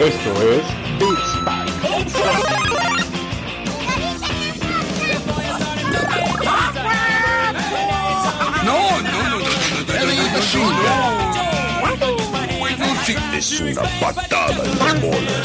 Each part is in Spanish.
Esto es Beat No, no, no, no, Es una patada en las bolas.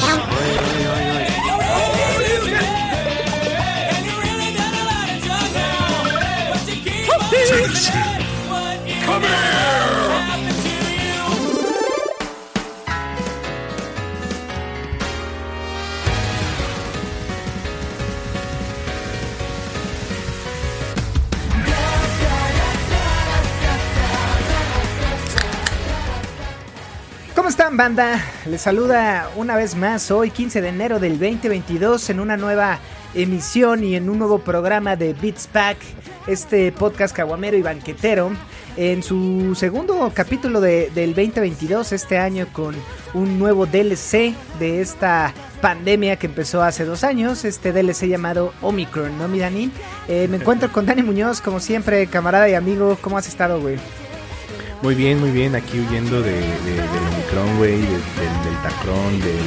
Están, banda? Les saluda una vez más hoy, 15 de enero del 2022, en una nueva emisión y en un nuevo programa de Beats Pack, este podcast caguamero y banquetero. En su segundo capítulo de- del 2022, este año, con un nuevo DLC de esta pandemia que empezó hace dos años, este DLC llamado Omicron, ¿no, mi Dani? Eh, me encuentro con Dani Muñoz, como siempre, camarada y amigo. ¿Cómo has estado, güey? Muy bien, muy bien, aquí huyendo de, de- del Omicron, güey, del, del Deltacron, del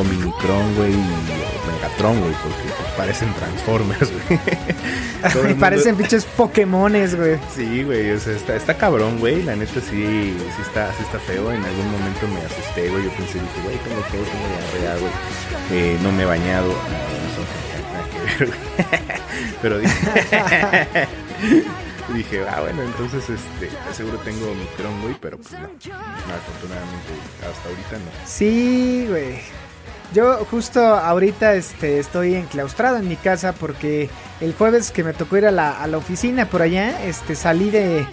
Omicron, güey, y Megatron, güey, porque pues, parecen Transformers, güey. Parecen pinches Pokémones, güey. Sí, güey, o sea, está, está cabrón, güey, la neta sí, sí está, sí está feo, en algún momento me asusté, güey, yo pensé, dije, güey, tengo que tengo diarrea, güey, eh, no me he bañado, no, eso no tiene nada que ver, güey. pero dije... Dije, ah, bueno, entonces este, seguro tengo Omicron, güey, pero pues no. No, afortunadamente, hasta ahorita no. Sí, güey. Yo justo ahorita este, estoy enclaustrado en mi casa porque el jueves que me tocó ir a la, a la oficina por allá, este, salí de,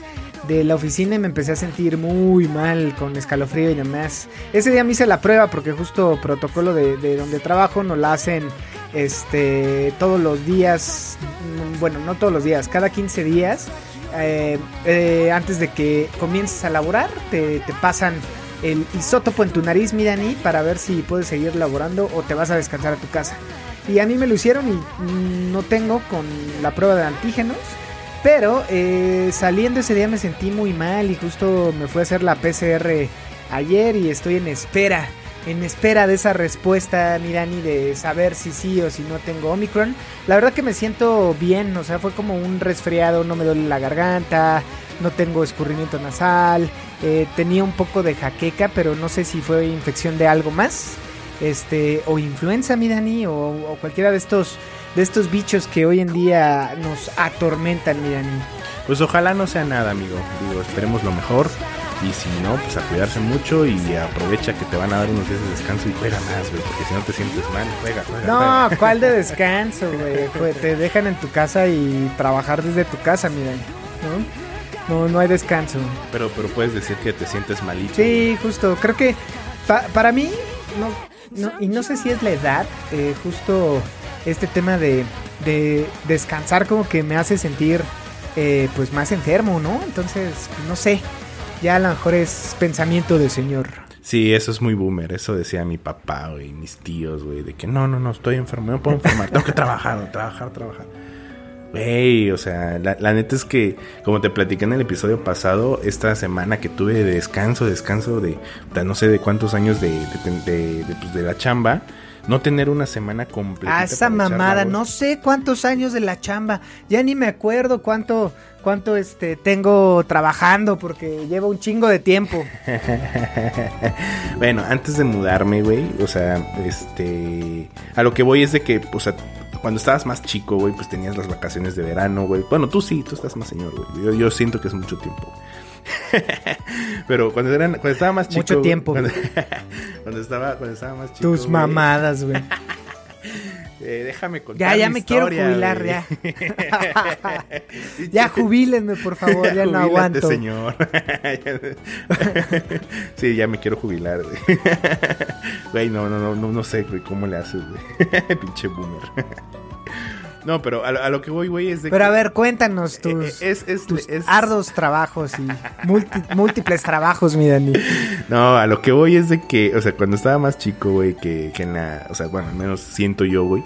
de la oficina y me empecé a sentir muy mal con escalofrío y demás. Ese día me hice la prueba porque justo protocolo de, de donde trabajo nos la hacen este, todos los días, mm, bueno, no todos los días, cada 15 días. eh, eh, antes de que comiences a laborar, te, te pasan el isótopo en tu nariz, mi Dani, para ver si puedes seguir laborando o te vas a descansar a tu casa. Y a mí me lo hicieron y mm, no tengo con la prueba de antígenos. Pero eh, saliendo ese día me sentí muy mal y justo me fui a hacer la PCR ayer y estoy en espera. En espera de esa respuesta, mi Dani, de saber si sí o si no tengo Omicron. La verdad que me siento bien, o sea, fue como un resfriado, no me duele la garganta, no tengo escurrimiento nasal, eh, tenía un poco de jaqueca, pero no sé si fue infección de algo más, este, o influenza, mi Dani, o, o cualquiera de estos, de estos bichos que hoy en día nos atormentan, mi Dani. Pues ojalá no sea nada, amigo. Digo, esperemos lo mejor. Y si no, pues a cuidarse mucho y aprovecha que te van a dar unos días de descanso y juega más, güey. Porque si no te sientes mal, juega, juega. No, juega. ¿cuál de descanso, güey? Jue- Te dejan en tu casa y trabajar desde tu casa, mi Dani, ¿no? No, no hay descanso. Pero, pero puedes decir que te sientes malito. Sí, justo. Creo que pa- para mí, no, no- y no sé si es la edad, eh, justo este tema de, de descansar como que me hace sentir eh, pues más enfermo, ¿no? Entonces, no sé. Ya a lo mejor es pensamiento de señor. Sí, eso es muy boomer. Eso decía mi papá, güey, mis tíos, güey, de que no, no, no, estoy enfermo, no puedo enfermar, tengo que trabajar, trabajar, trabajar. Güey, o sea, la, neta es que, como te platiqué en el episodio pasado, esta semana que tuve de descanso, descanso de, no sé de cuántos años de, de, de- pues, de la chamba, no tener una semana completa. Ah, esa mamada, no sé cuántos años de la chamba. Ya ni me acuerdo cuánto, cuánto este tengo trabajando porque llevo un chingo de tiempo. bueno, antes de mudarme, güey, o sea, este. A lo que voy es de que, o sea, cuando estabas más chico, güey, pues tenías las vacaciones de verano, güey. Bueno, tú sí, tú estás más señor, güey. Yo, yo siento que es mucho tiempo. Pero cuando, eran, cuando estaba más chico. Mucho tiempo, Cuando, cuando estaba, cuando estaba más chico. Tus mamadas, güey. eh, déjame contar. Ya, ya mi me quiero historia, jubilar, güey. ya. Ya jubílenme, por favor, ya no Jubílate, aguanto. señor. sí, ya me quiero jubilar, güey. Güey, no, no, no, no, no sé, güey, cómo le haces, güey. Pinche boomer. No, pero a, lo- a lo que voy, güey, es de Pero que... a ver, cuéntanos tus, Eh, es- es- tus es- ardos trabajos y múltiples trabajos, mi Dani. No, a lo que voy es de que, o sea, cuando estaba más chico, güey, que, que en la... O sea, bueno, al menos siento yo, güey.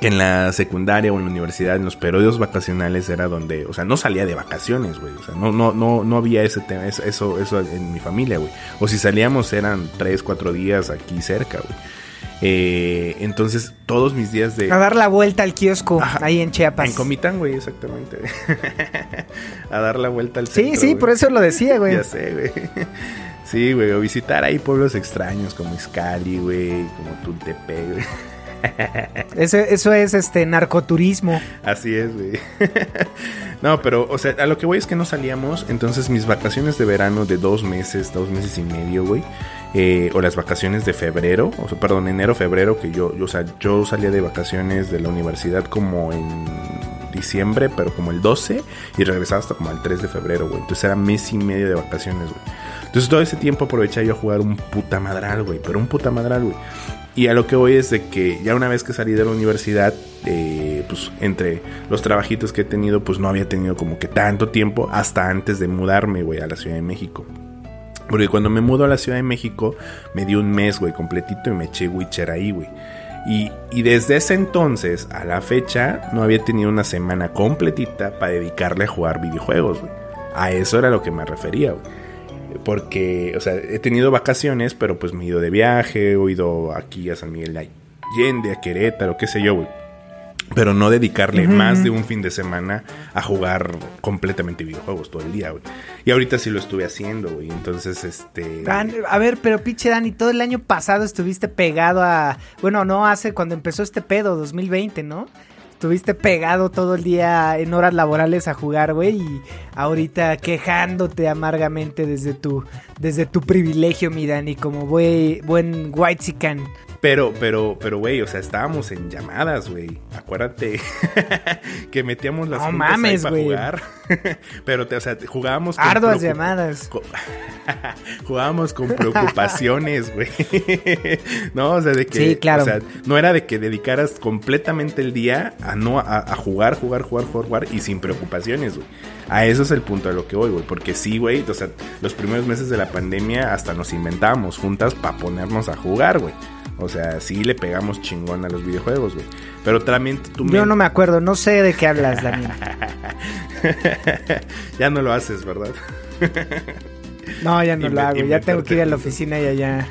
que en la secundaria o en la universidad, en los periodos vacacionales era donde, o sea, no salía de vacaciones, güey. O sea, no, no, no, no había ese tema, eso, eso en mi familia, güey. O si salíamos eran tres, cuatro días aquí cerca, güey. Eh, entonces, todos mis días de. A dar la vuelta al kiosco ahí en Chiapas. En Comitán, güey, exactamente. a dar la vuelta al Sí, sí, por eso lo decía, güey. ya sé, güey. Sí, güey, o visitar ahí pueblos extraños como Iscali, güey, como Tultepec, güey. Eso, eso es este narcoturismo. Así es, güey. No, pero, o sea, a lo que voy es que no salíamos. Entonces, mis vacaciones de verano de dos meses, dos meses y medio, güey. Eh, o las vacaciones de febrero, o sea, perdón, enero, febrero, que yo, yo, o sea, yo salía de vacaciones de la universidad como en diciembre, pero como el 12, y regresaba hasta como el 3 de febrero, güey. Entonces era mes y medio de vacaciones, güey. Entonces todo ese tiempo aprovechaba yo a jugar un puta madral, güey, pero un puta madral, güey. Y a lo que voy es de que ya una vez que salí de la universidad, eh, pues entre los trabajitos que he tenido, pues no había tenido como que tanto tiempo hasta antes de mudarme, güey, a la Ciudad de México. Porque cuando me mudo a la Ciudad de México, me di un mes, güey, completito y me eché Witcher ahí, güey. Y, y, desde ese entonces a la fecha no había tenido una semana completita para dedicarle a jugar videojuegos, güey. A eso era lo que me refería, güey. Porque, o sea, he tenido vacaciones, pero pues me he ido de viaje, he ido aquí a San Miguel de Allende, a Querétaro, qué sé yo, güey. Pero no dedicarle más de un fin de semana a jugar completamente videojuegos todo el día, güey. Y ahorita sí lo estuve haciendo, güey. Entonces, este. a ver, pero pinche Dani, todo el año pasado estuviste pegado a. Bueno, no hace cuando empezó este pedo, 2020, ¿no? Estuviste pegado todo el día en horas laborales a jugar, güey, y ahorita quejándote amargamente desde tu, desde tu privilegio, mi Dani, como güey, buen white. Pero, pero, pero, güey, o sea, estábamos en llamadas, güey. Acuérdate que metíamos las no mames, para jugar. pero, o sea, jugábamos con Arduas llamadas. jugábamos con preocupaciones, güey. no, o sea, de que. Sí, claro. O sea, no era de que dedicaras completamente el día a no a, jugar, jugar, jugar, jugar, jugar y sin preocupaciones, güey. A eso es el punto de lo que voy, güey. Porque sí, güey, o sea, los primeros meses de la pandemia hasta nos inventábamos juntas para ponernos a jugar, güey. O sea, sí le pegamos chingón a los videojuegos, güey. Pero también tú... Yo no me acuerdo, no sé de qué hablas, Daniel. ya no lo haces, ¿verdad? no, ya no lo hago. Ya tengo que ir a la oficina y allá...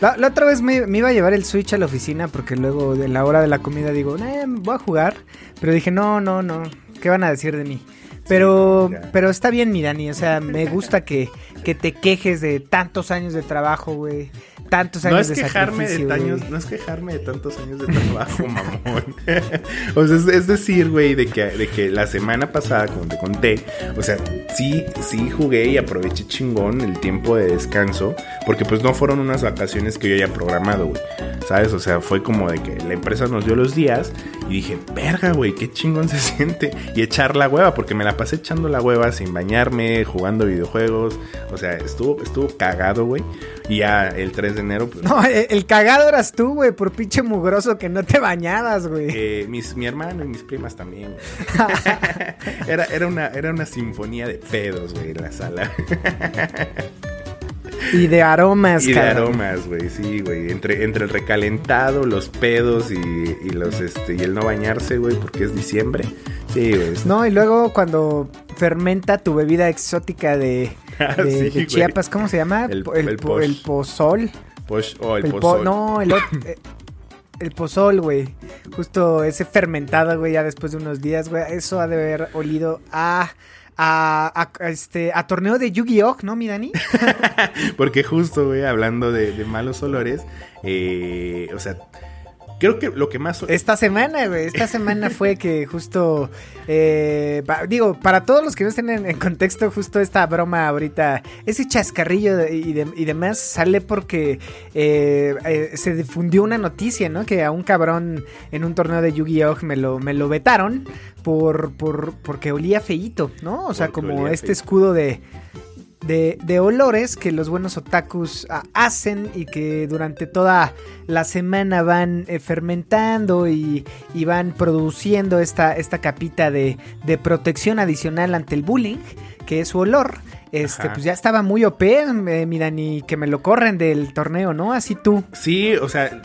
La, otra vez me, iba a llevar el Switch a la oficina porque luego de la hora de la comida digo, eh, voy a jugar. Pero dije, no, no, no. ¿Qué van a decir de mí? Pero, pero está bien, mi Dani. O sea, me gusta que, que te quejes de tantos años de trabajo, güey tantos años no es quejarme de años, No es quejarme de tantos años de trabajo, mamón. o sea, es, decir, güey, de que, de que la semana pasada, como te conté, o sea, sí, sí jugué y aproveché chingón el tiempo de descanso, porque pues no fueron unas vacaciones que yo haya programado, güey. ¿Sabes? O sea, fue como de que la empresa nos dio los días y dije, verga, güey, qué chingón se siente. Y echar la hueva, porque me la pasé echando la hueva sin bañarme, jugando videojuegos. O sea, estuvo, estuvo cagado, güey. Y ya el 3 de enero. Pues, no, el, cagado eras tú, güey, por pinche mugroso que no te bañabas, güey. Eh, mis, mi hermano y mis primas también. era, era, una, era una sinfonía de pedos, güey, en la sala. Y de aromas, Y de aromas, güey, sí, güey. Entre, entre el recalentado, los pedos y, y, los este y el no bañarse, güey, porque es diciembre. Sí, güey. No, y luego cuando fermenta tu bebida exótica de, de, Chiapas, ¿cómo se llama? El, el, el, pozol. Posh, oh, el, pozol. no, el eh, el pozol, güey. Justo ese fermentado, güey, ya después de unos días, güey. Eso ha de haber olido a a, este, a torneo de Yu-Gi-Oh, ¿no, mi Dani? Porque justo, güey, hablando de, de malos olores, eh, o sea, Creo que lo que más... Esta semana, güey. Esta semana fue que justo... Eh, digo, para todos los que no estén en, contexto, justo esta broma ahorita, ese chascarrillo y, demás sale porque eh, eh, se difundió una noticia, ¿no? Que a un cabrón en un torneo de Yu-Gi-Oh! Me lo, me lo vetaron por, por, porque olía feíto, ¿no? O sea, como este escudo de de, olores que los buenos otakus ah, hacen y que durante toda la semana van eh, fermentando y, van produciendo esta, esta capita de, de, protección adicional ante el bullying, que es su olor. este, Ajá. pues ya estaba muy OP, eh, mi Dani, que me lo corren del torneo, ¿no? Así tú. Sí, o sea,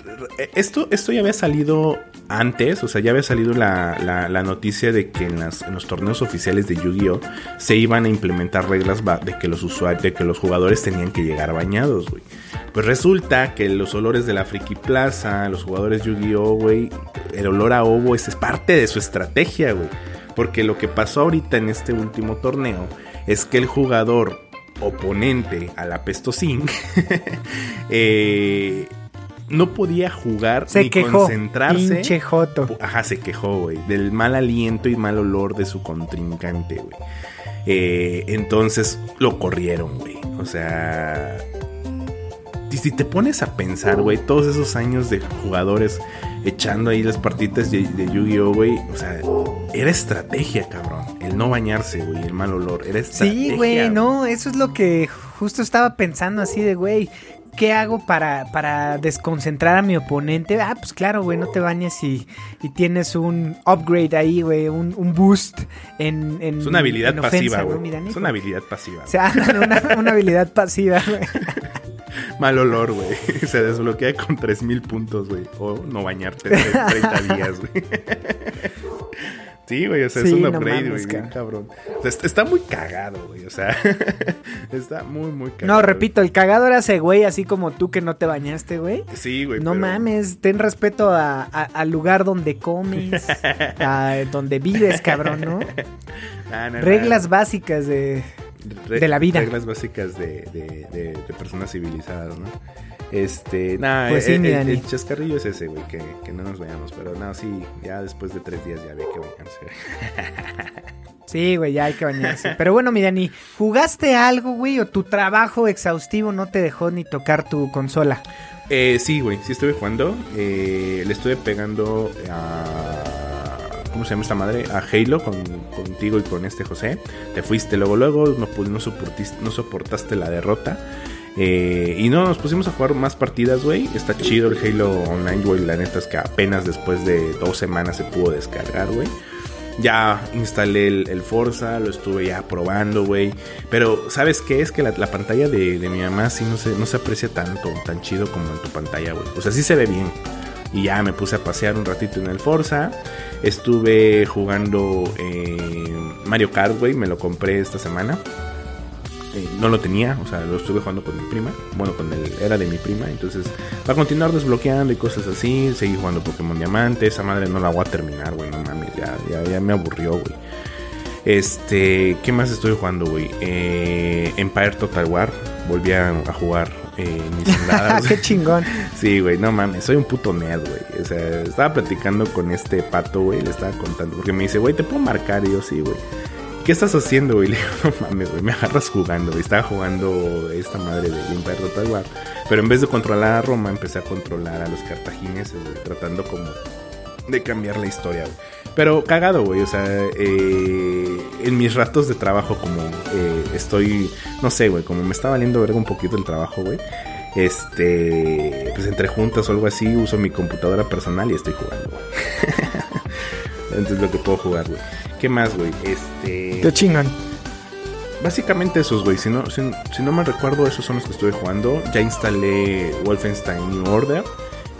esto, esto ya había salido antes, o sea, ya había salido la, la- noticia de que en, las- en los torneos oficiales de Yu-Gi-Oh! se iban a implementar reglas de que los usuarios, de que los jugadores tenían que llegar bañados, güey. Pues resulta que los olores de la Friki Plaza, los jugadores Yu-Gi-Oh, güey, el olor a ovo es, parte de su estrategia, güey. Porque lo que pasó ahorita en este último torneo es que el jugador oponente a la Pestocin eh, no podía jugar Se ni quejó. concentrarse. Pinche Joto. Ajá, se quejó, güey. Del mal aliento y mal olor de su contrincante, güey. Eh, entonces lo corrieron, güey. O sea. Y si te pones a pensar, güey, todos esos años de jugadores echando ahí las partitas de, de Yu-Gi-Oh, güey. O sea, era estrategia, cabrón. El no bañarse, güey, el mal olor. Era estrategia. Sí, güey, no, eso es lo que justo estaba pensando así de, güey, ¿qué hago para, para desconcentrar a mi oponente? Ah, pues claro, güey, no te bañes y, y tienes un upgrade ahí, güey, un, un boost en, en Es una habilidad ofensa, pasiva, güey. Es una habilidad pasiva. O sea, una, una habilidad pasiva, güey. Mal olor, güey. Se desbloquea con 3000 puntos, güey. O no bañarte en 30 días, güey. Sí, güey, o sea, es un no upgrade, güey, cara. cabrón. O sea, está, muy cagado, güey, o sea, está muy, muy cagado. No, repito, el cagado era ese güey, así como tú que no te bañaste, güey. Sí, güey. No pero- mames, ten respeto a- a- al lugar donde comes, a donde vives, cabrón, ¿no? Ah, no, no. Reglas básicas de... Re- de la vida. Reglas básicas de, de, de- de personas civilizadas, ¿no? Este, nada, Pues sí, el, mi el- el chascarrillo es ese, güey, que, que no nos vayamos. Pero no, sí, ya después de tres días ya había que bañarse. Sí, güey, ya hay que bañarse. Pero bueno, mi Dani, ¿jugaste algo, güey? ¿O tu trabajo exhaustivo no te dejó ni tocar tu consola? Eh, sí, güey, sí estuve jugando. Eh, le estuve pegando a. ¿Cómo se llama esta madre? A Halo con, contigo y con este José. Te fuiste luego, luego, no, pu- no, soportiste- no soportaste la derrota. Eh, y no, nos pusimos a jugar más partidas, güey. Está chido el Halo Online, güey. La neta es que apenas después de dos semanas se pudo descargar, güey. Ya instalé el, Forza, lo estuve ya probando, güey. Pero, ¿sabes qué? Es que la, la pantalla de, de mi mamá sí no se, no se aprecia tanto, tan chido como en tu pantalla, güey. O sea, sí se ve bien. Y ya me puse a pasear un ratito en el Forza. Estuve jugando eh, Mario Kart, güey. Me lo compré esta semana. Eh, no lo tenía, o sea, lo estuve jugando con mi prima. Bueno, con el era de mi prima. Entonces, va a continuar desbloqueando y cosas así. Seguí jugando Pokémon Diamante. Esa madre no la voy a terminar, güey. No mames, ya, ya, ya me aburrió, güey. Este, ¿qué más estoy jugando, güey? Eh, Empire Total War. Volví a, a jugar eh, mis andadas. ¡Qué chingón! Sí, güey, no mames, soy un puto nerd, güey. O sea, estaba platicando con este pato, güey, le estaba contando. Porque me dice, güey, ¿te puedo marcar? Y yo, sí, güey. ¿Qué estás haciendo, güey? Le digo, no mames, güey, me agarras jugando, güey. Estaba jugando esta madre de Empire Total War. Pero en vez de controlar a Roma, empecé a controlar a los cartagineses. Tratando como de cambiar la historia, güey. Pero cagado, güey. O sea, eh, en mis ratos de trabajo, como eh, estoy, no sé, güey, como me está valiendo verga un poquito el trabajo, güey. Este, pues entre juntas o algo así, uso mi computadora personal y estoy jugando, güey. Entonces lo que puedo jugar, güey. ¿Qué más, güey? Este. ¡Qué chingón! Básicamente esos, güey. Si no, si, si no me recuerdo, esos son los que estuve jugando. Ya instalé Wolfenstein New Order.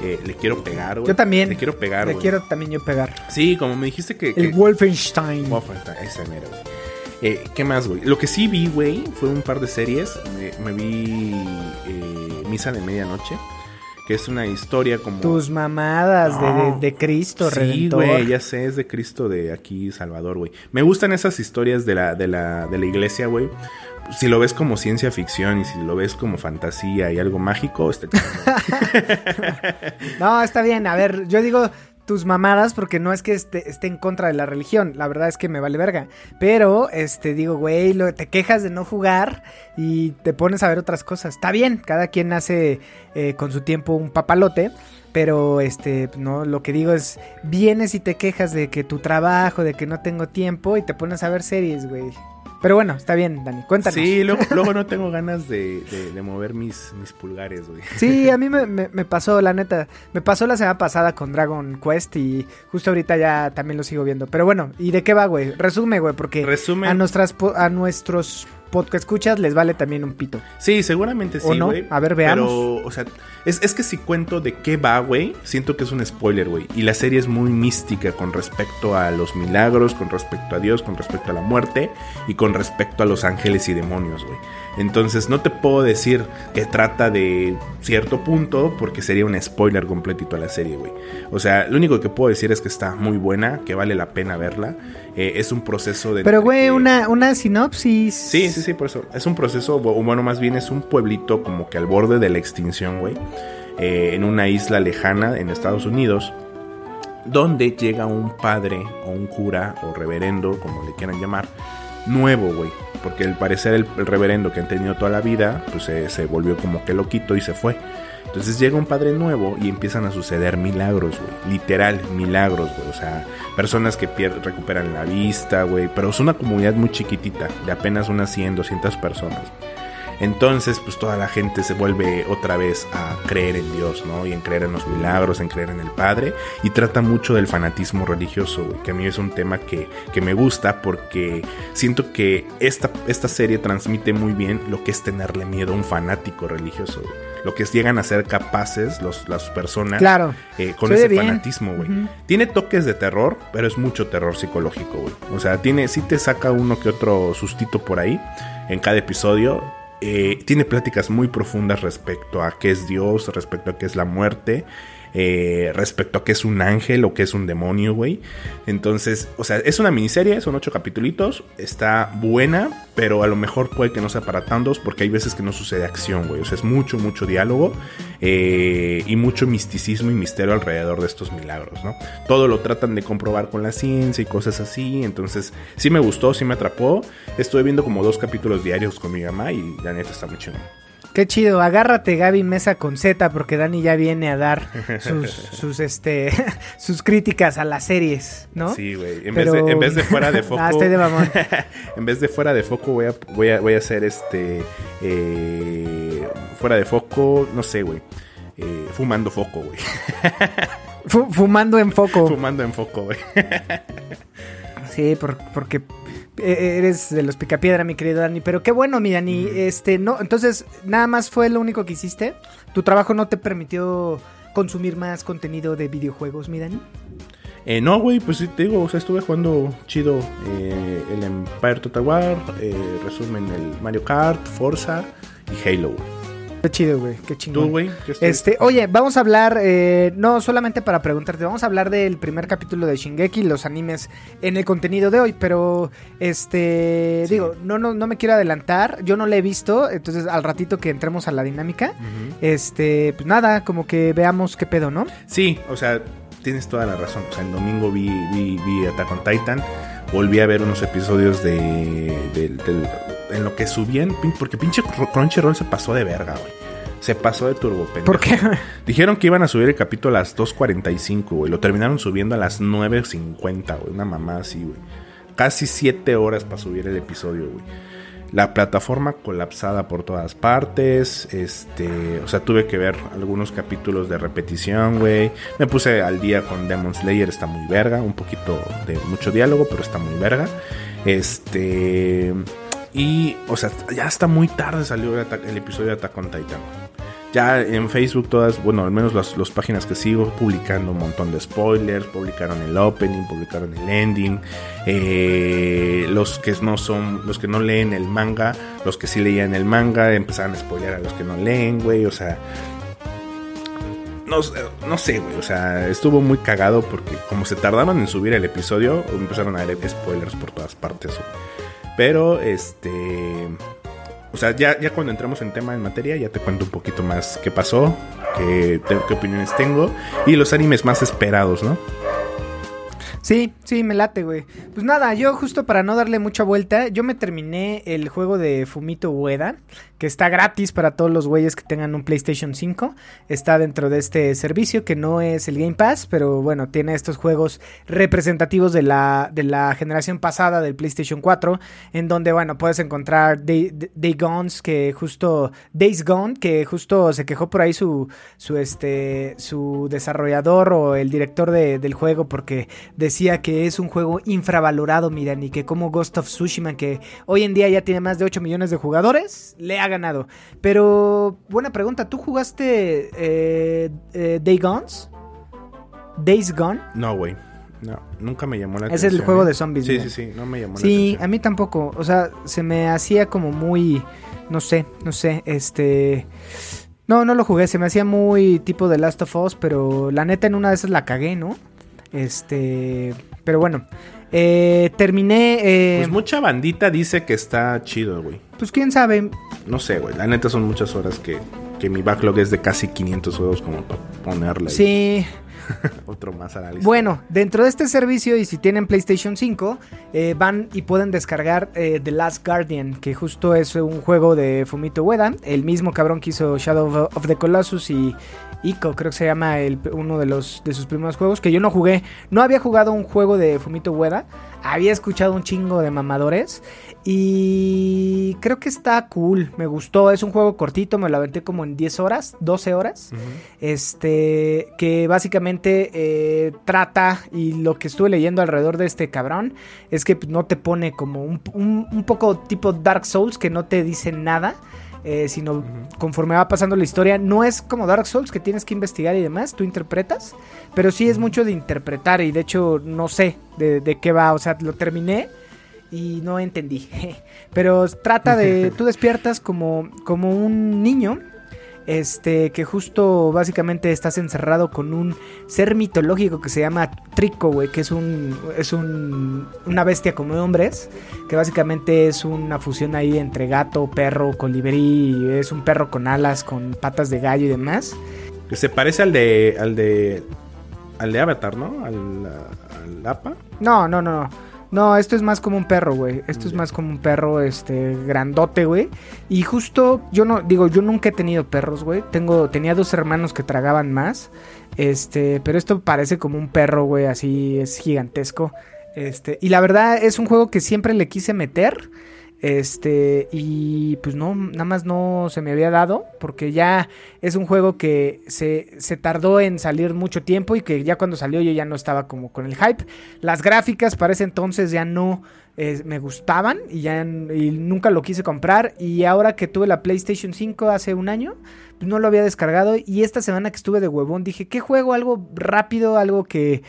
Eh, le quiero pegar, güey. Yo también. Le quiero pegar, Le quiero también yo pegar. Sí, como me dijiste que. El que- Wolfenstein. Wolfenstein, ese mero, güey. Eh, ¿Qué más, güey? Lo que sí vi, güey, fue un par de series. Me, me vi eh, Misa de Medianoche, que es una historia como... Tus mamadas de, No. de- de Cristo, Sí, Redentor. güey, ya sé, es de Cristo de aquí, Salvador, güey. Me gustan esas historias de la, de la, de la iglesia, güey. Si lo ves como ciencia ficción y si lo ves como fantasía y algo mágico, está. No, está bien. A ver, yo digo tus mamadas porque no es que esté, esté en contra de la religión. La verdad es que me vale verga. Pero, este, digo, güey, lo- te quejas de no jugar y te pones a ver otras cosas. Está bien, cada quien hace eh, con su tiempo un papalote. Pero, este, no, lo que digo es, vienes y te quejas de que tu trabajo, de que no tengo tiempo y te pones a ver series, güey. Pero bueno, está bien, Dani, cuéntanos. Sí, luego, luego no tengo ganas de, de- de mover mis, mis pulgares, güey. Sí, a mí me, me- me pasó, la neta. Me pasó la semana pasada con Dragon Quest y justo ahorita ya también lo sigo viendo. Pero bueno, ¿y de qué va, güey? Resume, güey, porque Resumen. a nuestras a nuestros podcast escuchas les vale también un pito. Sí, seguramente sí, ¿O no? A ver, veamos. Pero, o sea, es, es que si cuento de qué va, güey, siento que es un spoiler, güey. Y la serie es muy mística con respecto a los milagros, con respecto a Dios, con respecto a la muerte y con respecto a los ángeles y demonios, güey. Entonces no te puedo decir que trata de cierto punto porque sería un spoiler completito a la serie, güey. O sea, lo único que puedo decir es que está muy buena, que vale la pena verla. Eh, es un proceso de... Pero, güey, una, una sinopsis. Sí, sí, sí, por eso. Es un proceso, o bueno, más bien es un pueblito como que al borde de la extinción, güey. eh, en una isla lejana en Estados Unidos. Donde llega un padre o un cura o reverendo, como le quieran llamar, nuevo, güey. Porque al parecer el, reverendo que han tenido toda la vida, pues se volvió como que loquito y se fue. Entonces llega un padre nuevo y empiezan a suceder milagros, güey. Literal, milagros, güey. O sea, personas que recuperan la vista, güey. Pero es una comunidad muy chiquitita, de apenas unas 100, 200 personas. Entonces, pues toda la gente se vuelve otra vez a creer en Dios, ¿no? Y en creer en los milagros, en creer en el Padre. Y trata mucho del fanatismo religioso, güey. Que a mí es un tema que, que me gusta porque siento que esta, esta serie transmite muy bien lo que es tenerle miedo a un fanático religioso, güey. Lo que es- llegan a ser capaces los, las personas Claro. eh, con Se ese bien. fanatismo, güey. Tiene toques de terror, pero es mucho terror psicológico, güey. O sea, tiene, sí te saca uno que otro sustito por ahí en cada episodio. Eh, tiene pláticas muy profundas respecto a qué es Dios, respecto a qué es la muerte, eh, respecto a qué es un ángel o qué es un demonio, güey. Entonces, o sea, es una miniserie, son ocho capítulos, está buena, pero a lo mejor puede que no sea para tantos porque hay veces que no sucede acción, güey. O sea, es mucho, mucho diálogo eh, y mucho misticismo y misterio alrededor de estos milagros, ¿no? Todo lo tratan de comprobar con la ciencia y cosas así, entonces sí me gustó, sí me atrapó. Estuve viendo como dos capítulos diarios con mi mamá y la neta está muy chido. Qué chido, agárrate Gaby Mesa con Z porque Dani ya viene a dar sus, sus este sus críticas a las series, ¿no? Sí, güey. En, Pero- vez de, en vez de fuera de foco. Ah, estoy de mamón. en vez de fuera de foco, voy a, voy a, voy a hacer este. eh, fuera de foco, no sé, güey. Eh, fumando foco, güey. Fu- fumando en foco. Fumando en foco, güey. Sí, por- porque eres de los picapiedra, mi querido Dani. Pero qué bueno, mi Dani. Este, no, entonces, nada más fue lo único que hiciste. ¿Tu trabajo no te permitió consumir más contenido de videojuegos, mi Dani? Eh, no, güey, pues sí te digo, o sea, estuve jugando chido eh, el Empire Total War, eh, resumen el Mario Kart, Forza y Halo, güey. Qué chido, güey. Qué chingón. ¿Tú, güey? ¿Qué estás- Este, oye, vamos a hablar, eh, no solamente para preguntarte, vamos a hablar del primer capítulo de Shingeki, los animes en el contenido de hoy, pero este, Sí. digo, no, no, no me quiero adelantar, yo no lo he visto, entonces al ratito que entremos a la dinámica, este, pues nada, como que veamos qué pedo, ¿no? Sí, o sea, tienes toda la razón. O sea, el domingo vi, vi, vi Attack on Titan. Volví a ver unos episodios de, del- del- en lo que subían. pin- Porque pinche Cr- Crunchyroll se pasó de verga, güey. Se pasó de turbo, pendejo. ¿Por qué? Dijeron que iban a subir el capítulo a las 2.45, güey. Lo terminaron subiendo a las 9.50, güey. Una mamá así, güey. Casi 7 horas para subir el episodio, güey. La plataforma colapsada por todas partes. Este. O sea, tuve que ver algunos capítulos de repetición, güey. Me puse al día con Demon Slayer. Está muy verga. Un poquito de mucho diálogo, pero está muy verga. Este. Y, o sea, ya está muy tarde salió el, episodio de Attack on Titan. Ya en Facebook todas, bueno, al menos las, las páginas que sigo, publicando un montón de spoilers, publicaron el opening, publicaron el ending, eh, los que no son, los que no leen el manga, los que sí leían el manga, empezaron a spoilear a los que no leen, güey, o sea, no, no sé, güey, o sea, estuvo muy cagado porque como se tardaron en subir el episodio, empezaron a haber spoilers por todas partes. Pero, este... O sea, ya, ya cuando entramos en tema, en materia, ya te cuento un poquito más qué pasó, qué, qué opiniones tengo y los animes más esperados, ¿no? Sí, sí, me late, güey. Pues nada, yo justo para no darle mucha vuelta, yo me terminé el juego de Fumito Ueda, que está gratis para todos los güeyes que tengan un PlayStation 5. Está dentro de este servicio que no es el Game Pass, pero bueno, tiene estos juegos representativos de la, de la generación pasada del PlayStation 4, en donde, bueno, puedes encontrar Day, Day Gones, que justo, Days Gone, que justo se quejó por ahí su, su, este, su desarrollador o el director de- del juego porque decía decía que es un juego infravalorado, miren, y que como Ghost of Tsushima, que hoy en día ya tiene más de 8 millones de jugadores, le ha ganado. Pero, buena pregunta, ¿tú jugaste eh, eh, Day Guns? Days Gone? No, güey. No, nunca me llamó la Ese es atención. el juego ¿eh? de zombies, Sí, sí, sí, no me llamó la Sí, atención. a mí tampoco. O sea, se me hacía como muy. No sé, no sé. Este. No, no lo jugué. Se me hacía muy tipo de Last of Us. Pero la neta en una de esas la cagué, ¿no? Este. Pero bueno. Eh, terminé. eh, Pues mucha bandita dice que está chido, güey. pues quién sabe. No sé, güey. La neta son muchas horas que, que mi backlog es de casi 500 juegos como para ponerle Sí. otro más a la lista. Bueno, dentro de este servicio y si tienen PlayStation 5, eh, van y pueden descargar eh, The Last Guardian, que justo es un juego de Fumito Ueda, el mismo cabrón que hizo Shadow of the Colossus y Ico, creo que se llama el- uno de los de sus primeros juegos que yo no jugué. No había jugado un juego de Fumito Ueda, había escuchado un chingo de mamadores. Y creo que está cool, me gustó, es un juego cortito, me lo aventé como en 10 horas, 12 horas. Este que básicamente eh, trata y lo que estuve leyendo alrededor de este cabrón es que no te pone como un, un- un poco tipo Dark Souls que no te dice nada eh, sino conforme va pasando la historia no es como Dark Souls que tienes que investigar y demás tú interpretas pero sí es mucho de interpretar y de hecho no sé de, de qué va o sea lo terminé y no entendí pero trata de tú despiertas como como un niño este, que justo básicamente estás encerrado con un ser mitológico que se llama Trico, güey, que es un, es un, una bestia como hombres, que básicamente es una fusión ahí entre gato, perro, colibrí, es un perro con alas, con patas de gallo y demás. Que se parece al de. al de. al de Avatar, ¿no? Al, al APA. No, no, no, no. No, esto es más como un perro, güey. Esto es más como un perro, este, grandote, güey. Y justo, yo no, digo, yo nunca he tenido perros, güey. Tengo, tenía dos hermanos que tragaban más. Este, pero esto parece como un perro, güey, así es gigantesco. Este, y la verdad es un juego que siempre le quise meter. Este, y pues no, nada más no se me había dado, porque ya es un juego que se, se tardó en salir mucho tiempo y que ya cuando salió yo ya no estaba como con el hype. Las gráficas para ese entonces ya no eh, me gustaban y ya nunca lo quise comprar. Y ahora que tuve la PlayStation 5 hace un año, pues no lo había descargado. Y esta semana que estuve de huevón dije, ¿qué juego? Algo rápido, algo que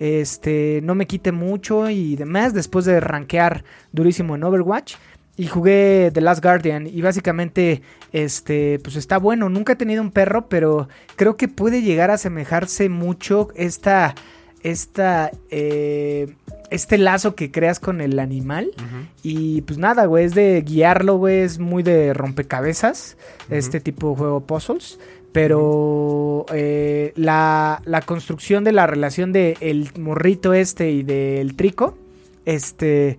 este no me quite mucho y demás. Después de rankear durísimo en Overwatch. Y jugué The Last Guardian y básicamente, este, pues está bueno. Nunca he tenido un perro, pero creo que puede llegar a asemejarse mucho esta, esta, eh, este lazo que creas con el animal. Y pues nada, güey, es de guiarlo, güey, es muy de rompecabezas, este tipo de juego puzzles. Pero eh, la, la construcción de la relación de el morrito este y del trico, este,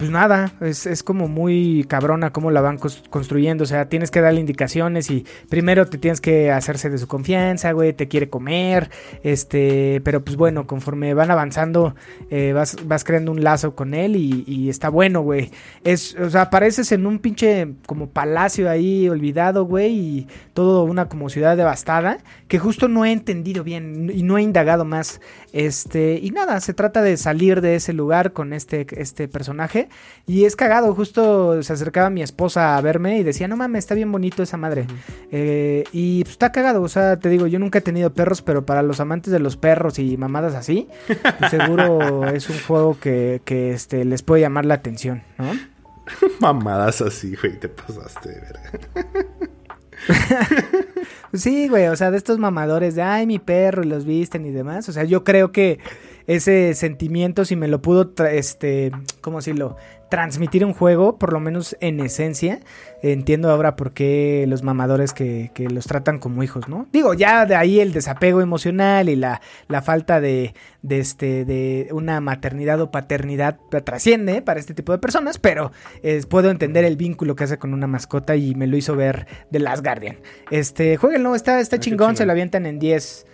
pues nada, es, es como muy cabrona cómo la van construyendo. O sea, tienes que darle indicaciones y primero te tienes que hacerse de su confianza, güey, te quiere comer, este, pero pues bueno, conforme van avanzando, eh, vas, vas creando un lazo con él y, y está bueno, güey. Es, o sea, apareces en un pinche como palacio ahí olvidado, güey, y todo una como ciudad devastada, que justo no he entendido bien y no he indagado más. Este, y nada, se trata de salir de ese lugar con este, este personaje. Y es cagado, justo se acercaba mi esposa a verme y decía, no mames, está bien bonito esa madre. Eh, y pues está cagado, o sea, te digo, yo nunca he tenido perros, pero para los amantes de los perros y mamadas así, pues seguro es un juego que, que este, les puede llamar la atención, ¿no? Mamadas así, güey, te pasaste de verga. Sí, güey, o sea, de estos mamadores de, ay, mi perro, y los visten y demás. O sea, yo creo que ese sentimiento, si me lo pudo, este, ¿cómo decirlo? Transmitir un juego, por lo menos en esencia, entiendo ahora por qué los mamadores que, que los tratan como hijos, ¿no? Digo, ya de ahí el desapego emocional y la, la falta de, de, este, de una maternidad o paternidad trasciende para este tipo de personas, pero eh, puedo entender el vínculo que hace con una mascota y me lo hizo ver de Last Guardian. Este, jueguenlo, está, está Ah, chingón. se lo avientan en 10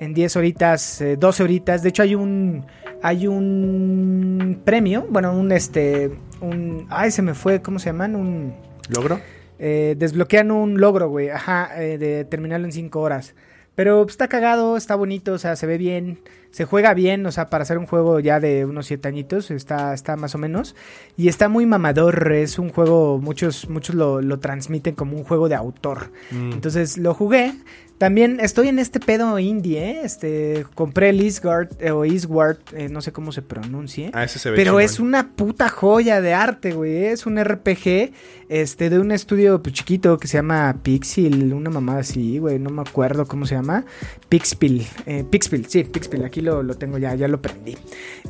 en 10 horitas, eh, 12 horitas. De hecho hay un hay un premio, bueno, un este un ay, se me fue, ¿cómo se llaman? Un ¿Logro? eh, desbloquean un logro, güey, ajá, eh, de terminarlo en 5 horas. Pero pues, está cagado, está bonito, o sea, se ve bien, se juega bien, o sea, para hacer un juego ya de unos 7 añitos, está, está más o menos. Y está muy mamador, es un juego, muchos, muchos lo, lo transmiten como un juego de autor. Mm. Entonces lo jugué. También estoy en este pedo indie, ¿eh? Este, compré el Eastward, eh, o Eastward, eh, no sé cómo se pronuncie. Ah, ese se ve Pero chingón. es una puta joya de arte, güey. Es un RPG este, de un estudio pues, chiquito que se llama Pixel. Una mamada así, güey. No me acuerdo cómo se llama. Pixpil. Eh, Pixpil, sí, Pixpil. Aquí lo, lo tengo ya, ya lo prendí.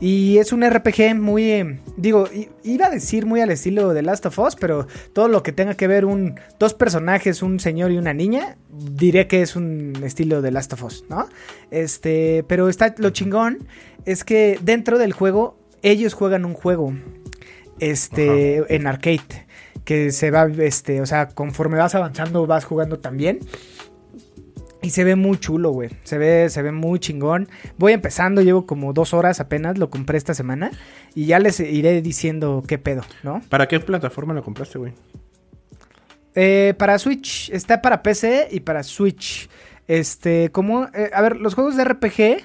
Y es un RPG muy. eh, digo, iba a decir muy al estilo de Last of Us, pero todo lo que tenga que ver un. Dos personajes, un señor y una niña. Diré que es un estilo de Last of Us, ¿no? Este. Pero está. Lo chingón es que dentro del juego. Ellos juegan un juego este, en arcade. Que se va, este, o sea, conforme vas avanzando vas jugando también. Y se ve muy chulo, güey. Se ve, se ve muy chingón. Voy empezando, llevo como dos horas apenas, lo compré esta semana. Y ya les iré diciendo qué pedo, ¿no? ¿Para qué plataforma lo compraste, güey? Eh, para Switch, está para PC y para Switch. Este, como, eh, a ver, los juegos de RPG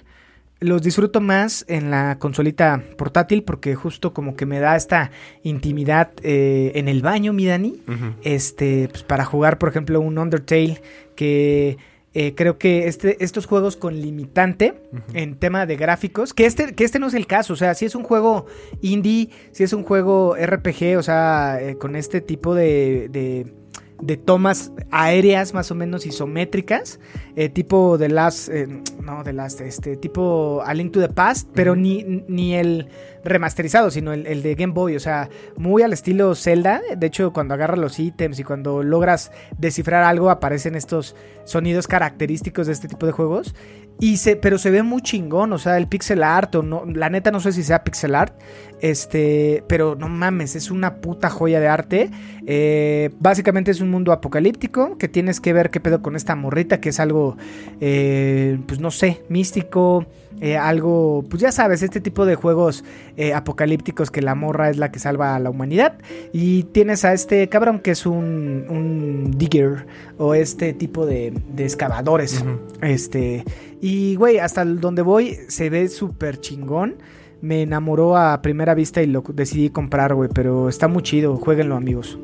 los disfruto más en la consolita portátil porque justo como que me da esta intimidad eh, en el baño, mi Dani. Este, pues para jugar, por ejemplo, un Undertale que eh, creo que este, estos juegos con limitante en tema de gráficos, que este, que este no es el caso, o sea, si es un juego indie, si es un juego RPG, o sea, eh, con este tipo de, de, de tomas aéreas más o menos isométricas, eh, tipo de las, no, de las, este, tipo A Link to the Past, pero ni, ni el remasterizado, sino el, el de Game Boy, o sea, muy al estilo Zelda. De hecho, cuando agarras los ítems y cuando logras descifrar algo, aparecen estos sonidos característicos de este tipo de juegos. Y se, pero se ve muy chingón, o sea, el pixel art, o no, la neta no sé si sea pixel art, este, pero no mames, es una puta joya de arte. Eh, básicamente es un mundo apocalíptico que tienes que ver qué pedo con esta morrita, que es algo, eh, pues no sé, místico, eh, algo, pues ya sabes, este tipo de juegos eh, apocalípticos que la morra es la que salva a la humanidad. Y tienes a este cabrón que es un, un digger o este tipo de, de excavadores. Este, y güey, hasta donde voy se ve súper chingón. Me enamoró a primera vista y lo decidí comprar, güey, pero está muy chido, jueguenlo amigos.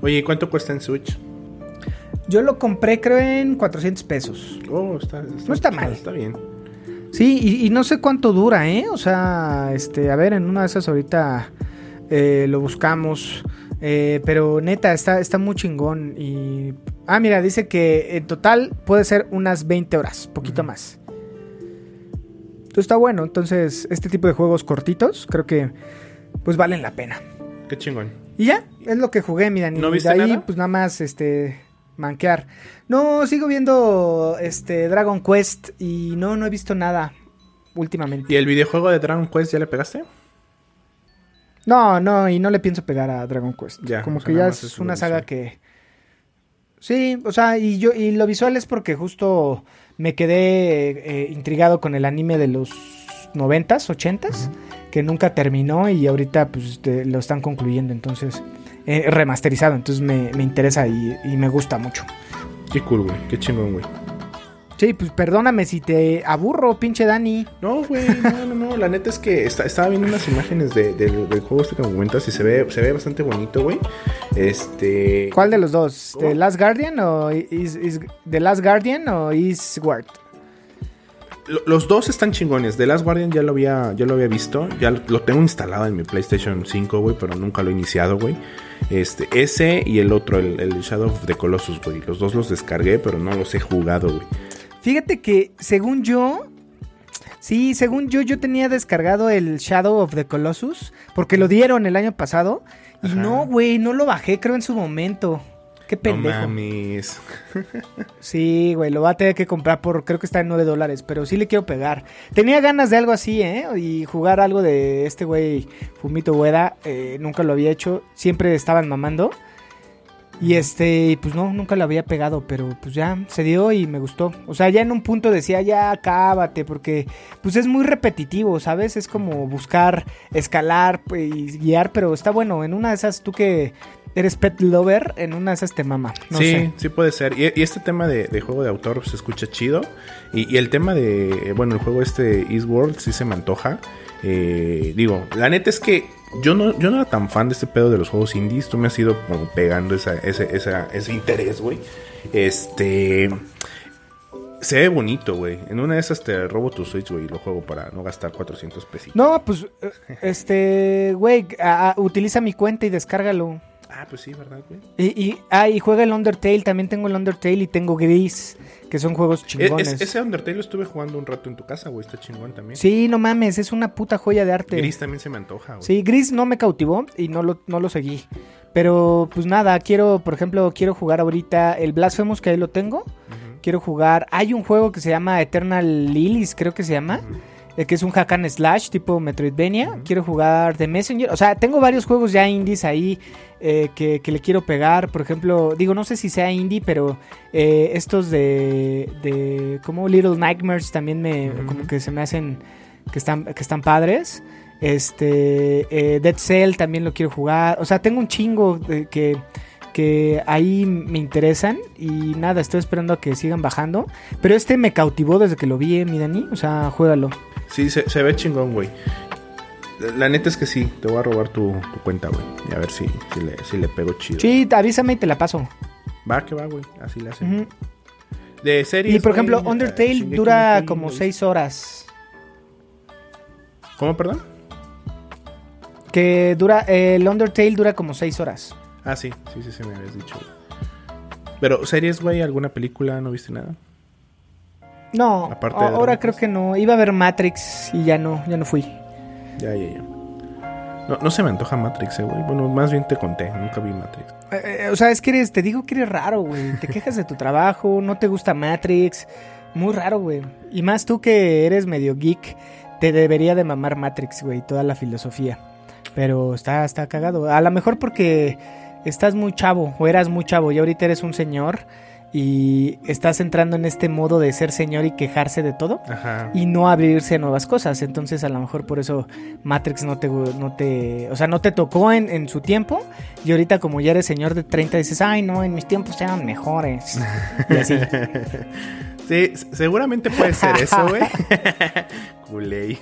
Oye, ¿y cuánto cuesta en Switch? Yo lo compré creo en 400 pesos. Oh, está, No está mal. Está bien. Sí, y, y no sé cuánto dura, ¿eh? O sea, este, a ver, en una de esas ahorita eh, lo buscamos. eh, pero neta, está, está muy chingón. Y. Ah, mira, dice que en total puede ser unas 20 horas, poquito más. Entonces está bueno. Entonces, este tipo de juegos cortitos, creo que pues valen la pena. Qué chingón. Y ya, es lo que jugué, mira. ¿No y viste de ahí, nada? pues nada más, este, manquear. No, sigo viendo, este, Dragon Quest y no, no he visto nada últimamente. ¿Y el videojuego de Dragon Quest ya le pegaste? No, no, y no le pienso pegar a Dragon Quest. Ya, Como o sea, que ya es es una saga que... Sí, o sea, y yo y lo visual es porque justo me quedé eh, intrigado con el anime de los noventas, ochentas, que nunca terminó y ahorita pues lo están concluyendo, entonces eh, remasterizado, entonces me, me interesa y, y me gusta mucho. Qué cool, güey. Qué chingón, güey. Sí, pues perdóname si te aburro, pinche Dani. No, güey, no, no, no. La neta es que está- estaba viendo unas imágenes de- del del juego este que me comentas y se ve, se ve bastante bonito, güey. Este. ¿Cuál de los dos? ¿The. Last Guardian o is, is- The Last Guardian o Eastward? Lo- Los dos están chingones. The Last Guardian ya lo había, ya lo había visto. Ya lo tengo instalado en mi PlayStation 5, güey, pero nunca lo he iniciado, güey. Este, ese y el otro, el, el Shadow of the Colossus, güey. Los dos los descargué, pero no los he jugado, güey. Fíjate que según yo, sí, según yo, yo tenía descargado el Shadow of the Colossus porque lo dieron el año pasado y Ajá. no, güey, no lo bajé, creo en su momento. Qué pendejo. No mames. sí, güey, lo va a tener que comprar por, creo que está en 9 dólares, pero sí le quiero pegar. Tenía ganas de algo así, ¿eh? Y jugar algo de este güey, Fumito Ueda, eh, nunca lo había hecho, siempre estaban mamando. Y este, pues no, nunca lo había pegado, pero pues ya se dio y me gustó. O sea, ya en un punto decía, ya cábate, porque pues es muy repetitivo, ¿sabes? Es como buscar, escalar pues, y guiar, pero está bueno. En una de esas, tú que eres pet lover, en una de esas te mama. No sí, sé. sí puede ser. Y, y este tema de, de juego de autor se escucha chido. Y, y el tema de, bueno, el juego este Eastworld sí se me antoja. Eh, digo, la neta es que yo no, yo no era tan fan de este pedo de los juegos indies. Tú me has ido como pegando esa, ese, esa- ese interés, güey. Este... Se ve bonito, güey. En una de esas te robo tu Switch, güey, y lo juego para no gastar 400 pesitos. No, pues, eh, este, güey, utiliza mi cuenta y descárgalo. Ah, pues sí, ¿verdad, güey? Y, y, ah, y juega el Undertale, también tengo el Undertale y tengo Gris, que son juegos E- chingones. es- ese Undertale lo estuve jugando un rato en tu casa, güey. Está chingón también. Sí, no mames, es una puta joya de arte. Gris también se me antoja, güey. Sí, Gris no me cautivó y no lo, no lo seguí. Pero pues nada, quiero, por ejemplo, quiero jugar ahorita el Blasphemous, que ahí lo tengo. Quiero jugar. Hay un juego que se llama Eternal Lilies, creo que se llama. Eh, que es un hack and slash tipo Metroidvania. Quiero jugar The Messenger. O sea, tengo varios juegos ya indies ahí eh, que, que le quiero pegar. Por ejemplo, digo, no sé si sea indie, pero eh, estos de, de. Como Little Nightmares también me. Como que se me hacen. Que están, que están padres. Este. Dead Cell también lo quiero jugar. O sea, tengo un chingo de que. Que ahí me interesan. Y nada, estoy esperando a que sigan bajando. Pero este me cautivó desde que lo vi, eh, mi Dani. O sea, juégalo. Sí, se, se ve chingón, güey. La, neta es que sí, te voy a robar tu, tu cuenta, güey. Y a ver si, si, le, si le pego chido. Sí, avísame y te la paso. Va, que va, güey. Así le hacen. De series. Y por ejemplo, eh, Undertale Shingeki dura no como. 6 horas. ¿Cómo, perdón? Que dura. eh, el Undertale dura como 6 horas. Ah, sí, sí, sí, sí, me habías dicho. Pero, ¿series, güey? ¿Alguna película? ¿No viste nada? No, ahora creo que no. Iba a ver Matrix y ya no, ya no fui. Ya, ya, ya. No, no se me antoja Matrix, eh, güey. Bueno, más bien te conté, nunca vi Matrix. Eh, eh, o sea, es que eres, te digo que eres raro, güey. Te quejas de tu trabajo, no te gusta Matrix. Muy raro, güey. Y más tú que eres medio geek, te debería de mamar Matrix, güey, toda la filosofía. Pero está, está cagado. A lo mejor porque estás muy chavo, o eras muy chavo, y ahorita eres un señor, y estás entrando en este modo de ser señor y quejarse de todo. Ajá. y no abrirse a nuevas cosas. Entonces, a lo mejor por eso Matrix no te, no te, o sea, no te tocó en, en su tiempo. Y ahorita, como ya eres señor de 30, dices, ay, no, en mis tiempos eran mejores. Y así. Sí, seguramente puede ser eso, güey. Culey.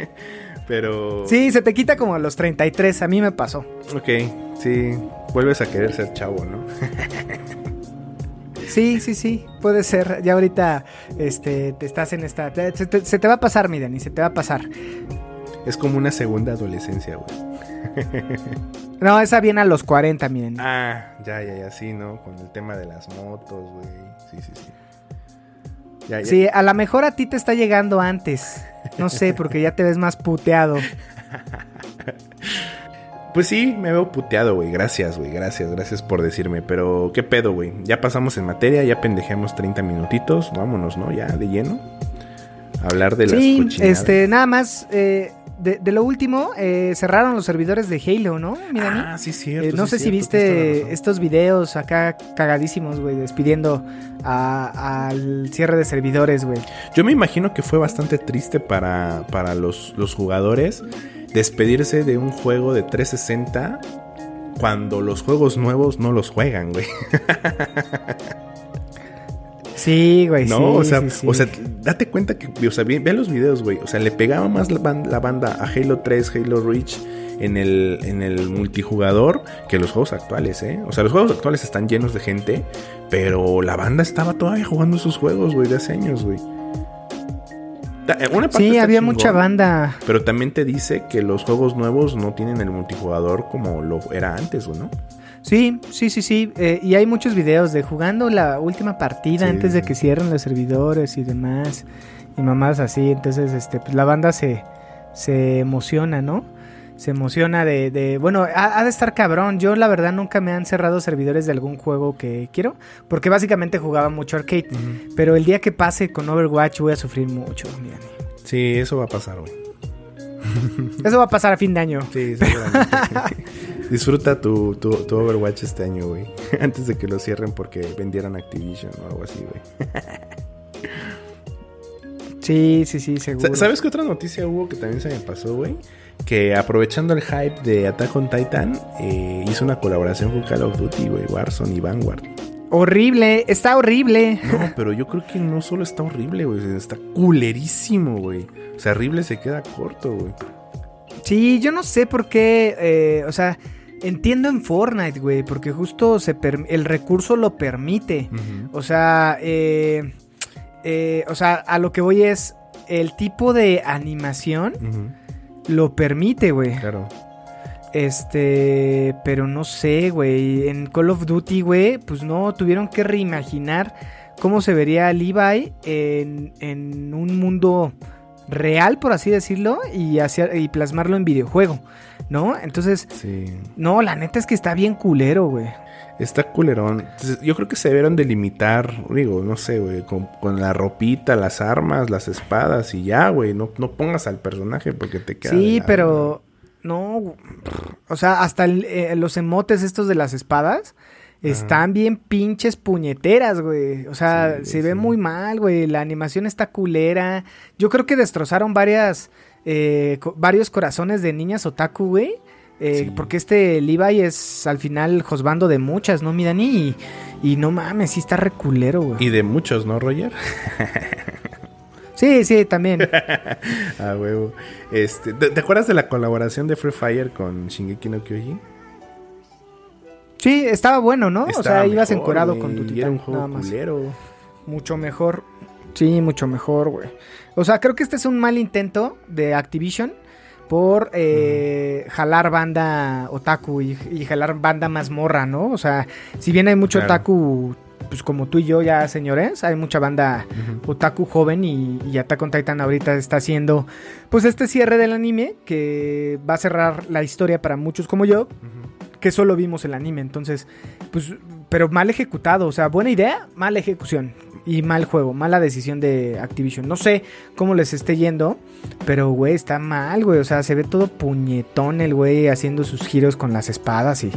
Pero. Sí, se te quita como a los 33. A mí me pasó. Ok, sí. Vuelves a querer ser chavo, ¿no? Sí, sí, sí, puede ser. Ya ahorita este, te estás en esta. se, te, se te va a pasar, mi Dani, se te va a pasar. Es como una segunda adolescencia, güey. No, esa viene a los 40, miren. Ah, ya, ya, ya, sí, ¿no? Con el tema de las motos, güey. Sí, sí, sí. Ya, ya. Sí, a lo mejor a ti te está llegando antes. No sé, porque ya te ves más puteado. Pues sí, me veo puteado, güey. Gracias, güey. Gracias, gracias por decirme. Pero, ¿qué pedo, güey? Ya pasamos en materia, ya pendejemos 30 minutitos. Vámonos, ¿no? Ya de lleno. A hablar de las Sí, este, nada más. eh, de, de lo último, eh, cerraron los servidores de Halo, ¿no? Mira? Ah, sí, cierto. Eh, no sí, sé si cierto, viste estos videos acá cagadísimos, güey, despidiendo a- al cierre de servidores, güey. Yo me imagino que fue bastante triste para, para los, los jugadores despedirse de un juego de 360 cuando los juegos nuevos no los juegan, güey. Sí, güey, No, sí, o, sea, sí, sí. o sea, date cuenta que, o sea, ve, ve los videos, güey. O sea, le pegaba más la, ban- la banda a Halo 3, Halo Reach en el, en el multijugador que los juegos actuales, ¿eh? O sea, los juegos actuales están llenos de gente, pero la banda estaba todavía jugando esos juegos, güey, de hace años, güey. Eh, Una parte Sí, había chingón, mucha banda. Pero también te dice que los juegos nuevos no tienen el multijugador como lo era antes, güey, ¿no? Sí, sí, sí, sí. eh, y hay muchos videos de jugando la última partida Sí, antes de que cierren los servidores y demás. Y mamás así. Entonces, este, pues la banda se, se emociona, ¿no? Se emociona de, de- bueno, ha, ha de estar cabrón. Yo la verdad nunca me han cerrado servidores de algún juego que quiero, porque básicamente jugaba mucho arcade. Pero el día que pase con Overwatch voy a sufrir mucho, miren. Sí, eso va a pasar, güey. Eso va a pasar a fin de año. Sí, seguramente. Disfruta tu, tu, tu Overwatch este año, güey. Antes de que lo cierren porque vendieran Activision o algo así, güey. Sí, sí, sí, seguro. Sa- ¿Sabes qué otra noticia hubo que también se me pasó, güey? Que aprovechando el hype de Attack on Titan, eh, hizo una colaboración con Call of Duty, güey, Warzone y Vanguard. Horrible, está horrible. No, pero yo creo que no solo está horrible, güey, está culerísimo, güey. O sea, horrible se queda corto, güey. Sí, yo no sé por qué, eh, o sea, entiendo en Fortnite, güey, porque justo se el recurso lo permite. O sea, eh, eh, o sea, a lo que voy es el tipo de animación lo permite, güey. Claro. Este, pero no sé, güey. En Call of Duty, güey, pues no, tuvieron que reimaginar cómo se vería Levi en, en un mundo real, por así decirlo, y, hacia- y plasmarlo en videojuego, ¿no? Entonces, Sí. no, la neta es que está bien culero, güey. Está culerón. Entonces, yo creo que se debieron delimitar, digo, no sé, güey, con, con la ropita, las armas, las espadas y ya, güey. No, no pongas al personaje porque te queda. Sí, pero no, o sea, hasta el- eh, los emotes estos de las espadas están bien pinches puñeteras, güey. O sea, Sí, se ve muy mal, güey. La animación está culera. Yo creo que destrozaron varias, eh, co- varios corazones de niñas otaku, güey. Eh, Sí. Porque este Levi es al final josbando de muchas, ¿no, mi Dani? Y, y no mames, sí está reculero, güey. Y de muchos, ¿no, Roger? Sí, sí, también. Ah, huevo. Este, ¿te, te acuerdas de la colaboración de Free Fire con Shingeki no Kyojin? Sí, estaba bueno, ¿no? o sea, ibas mejor, encuerado güey, con tu titán. Era un juego nada más. culero. Mucho mejor. Sí, mucho mejor, güey. O sea, creo que este es un mal intento de Activision por eh, jalar banda otaku y, y jalar banda mazmorra, ¿no? O sea, si bien hay mucho Claro. otaku, pues como tú y yo ya, señores, hay mucha banda otaku joven y, y Attack on Titan ahorita está haciendo pues este cierre del anime que va a cerrar la historia para muchos como yo que solo vimos el anime, entonces, pues, pero mal ejecutado, o sea, buena idea, mala ejecución y mal juego, mala decisión de Activision. No sé cómo les esté yendo, pero, güey, está mal, güey, o sea, se ve todo puñetón el güey haciendo sus giros con las espadas y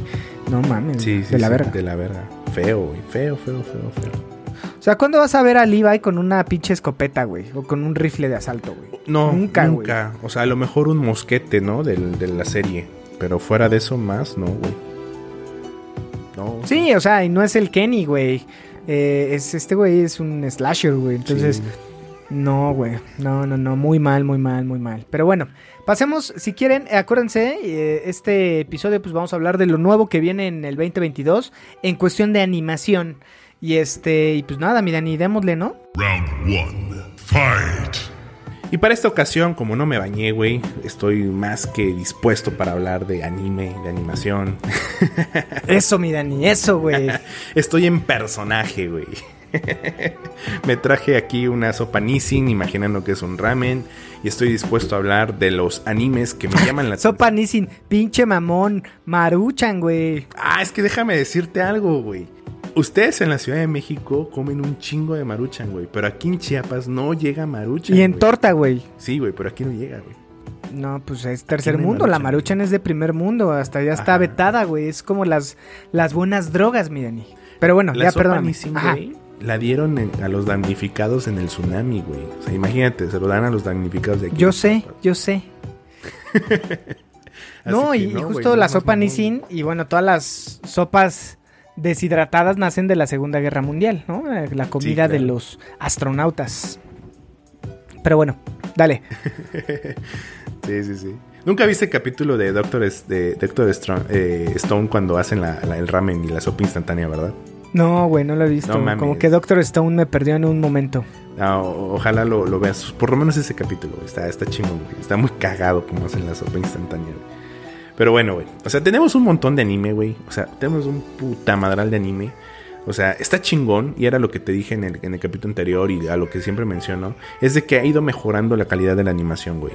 no mames, Sí, sí, de la sí, verga. De la verga. Feo, güey. Feo, feo, feo, feo. O sea, ¿cuándo vas a ver a Levi con una pinche escopeta, güey? O con un rifle de asalto, güey. No, Nunca, nunca. O sea, a lo mejor un mosquete, ¿no? Del, de la serie. Pero fuera de eso, más, no, güey. No. Sí, o sea, y no es el Kenny, güey. Eh, es este güey es un slasher, güey. Entonces, Sí. No, güey. No, no, no. Muy mal, muy mal, muy mal. Pero bueno, pasemos, si quieren, acuérdense, eh, este episodio pues vamos a hablar de lo nuevo que viene en el 2022 en cuestión de animación. Y este, y pues nada, mi Dani, démosle, ¿no? Round one. Fight. Y para esta ocasión, como no me bañé, güey, estoy más que dispuesto para hablar de anime, de animación. Eso, mi Dani, eso, güey. Estoy en personaje, güey. Me traje aquí una sopa Nissin, imaginando que es un ramen. Y estoy dispuesto a hablar de los animes que me llaman la Sopa atención. Nissin, pinche mamón, maruchan, güey. Ah, es que déjame decirte algo, güey. Ustedes en la Ciudad de México comen un chingo de maruchan, güey. Pero aquí en Chiapas no llega maruchan. Y en güey. torta, güey. Sí, güey, pero aquí no llega, güey. No, pues es tercer no mundo. La Maruchan. es de primer mundo. Hasta ya está Ajá. vetada, güey. Es como las, las buenas drogas, mi Dani. Pero bueno, La ya sopa perdón. La dieron en- a los damnificados en el tsunami, güey. O sea, imagínate, se lo dan a los damnificados de aquí. Yo sé, Chiapas. yo sé. No, y, justo la sopa. Nissin y bueno, todas las sopas deshidratadas nacen de la Segunda Guerra Mundial, ¿no? Eh, La comida de claro. los astronautas. Pero bueno, dale. Sí, sí, sí. ¿Nunca viste el capítulo de Doctor, de Doctor eh, Stone cuando hacen la- la- el ramen y la sopa instantánea, verdad? No, güey, no lo he visto. No. Como que Doctor Stone me perdió en un momento. Ojalá lo, lo veas. Por lo menos ese capítulo. Está, está chingón, güey. Está muy cagado como hacen la sopa instantánea, güey. Pero bueno, güey. O sea, tenemos un montón de anime, güey. O sea, tenemos un puta madral de anime. O sea, está chingón. Y era lo que te dije en el, en el capítulo anterior y a lo que siempre menciono. Es de que ha ido mejorando la calidad de la animación, güey.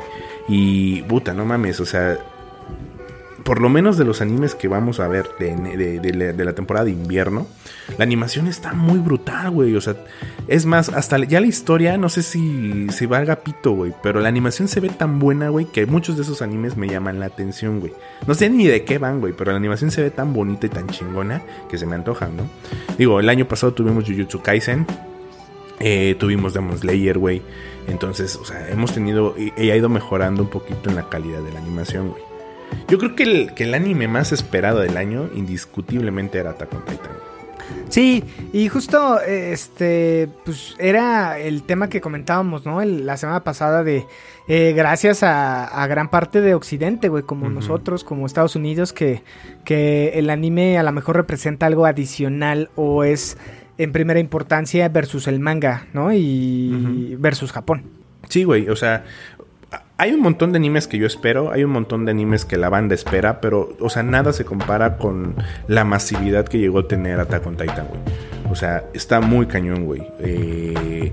Y, puta, no mames. O sea, por lo menos de los animes que vamos a ver de, de- la temporada de invierno, la animación está muy brutal, güey. O sea, es más, hasta ya la historia, no sé si, si valga pito, güey. Pero la animación se ve tan buena, güey, que muchos de esos animes me llaman la atención, güey. No sé ni de qué van, güey, pero la animación se ve tan bonita y tan chingona que se me antojan, ¿no? Digo, el año pasado tuvimos Jujutsu Kaisen. Eh, tuvimos Demon Slayer, güey. Entonces, o sea, hemos tenido. Y, y ha ido mejorando un poquito en la calidad de la animación, güey. Yo creo que el, que el anime más esperado del año, indiscutiblemente, era Attack on Titan. Sí, y justo este, pues era el tema que comentábamos, ¿no? El- la semana pasada de eh, gracias a, a gran parte de Occidente, güey, como nosotros, como Estados Unidos, que, que el anime a lo mejor representa algo adicional o es en primera importancia versus el manga, ¿no? Y versus Japón. Sí, güey, o sea, hay un montón de animes que yo espero, hay un montón de animes que la banda espera, pero, o sea, nada se compara con la masividad que llegó a tener Attack on Titan, güey. O sea, está muy cañón, güey. Eh,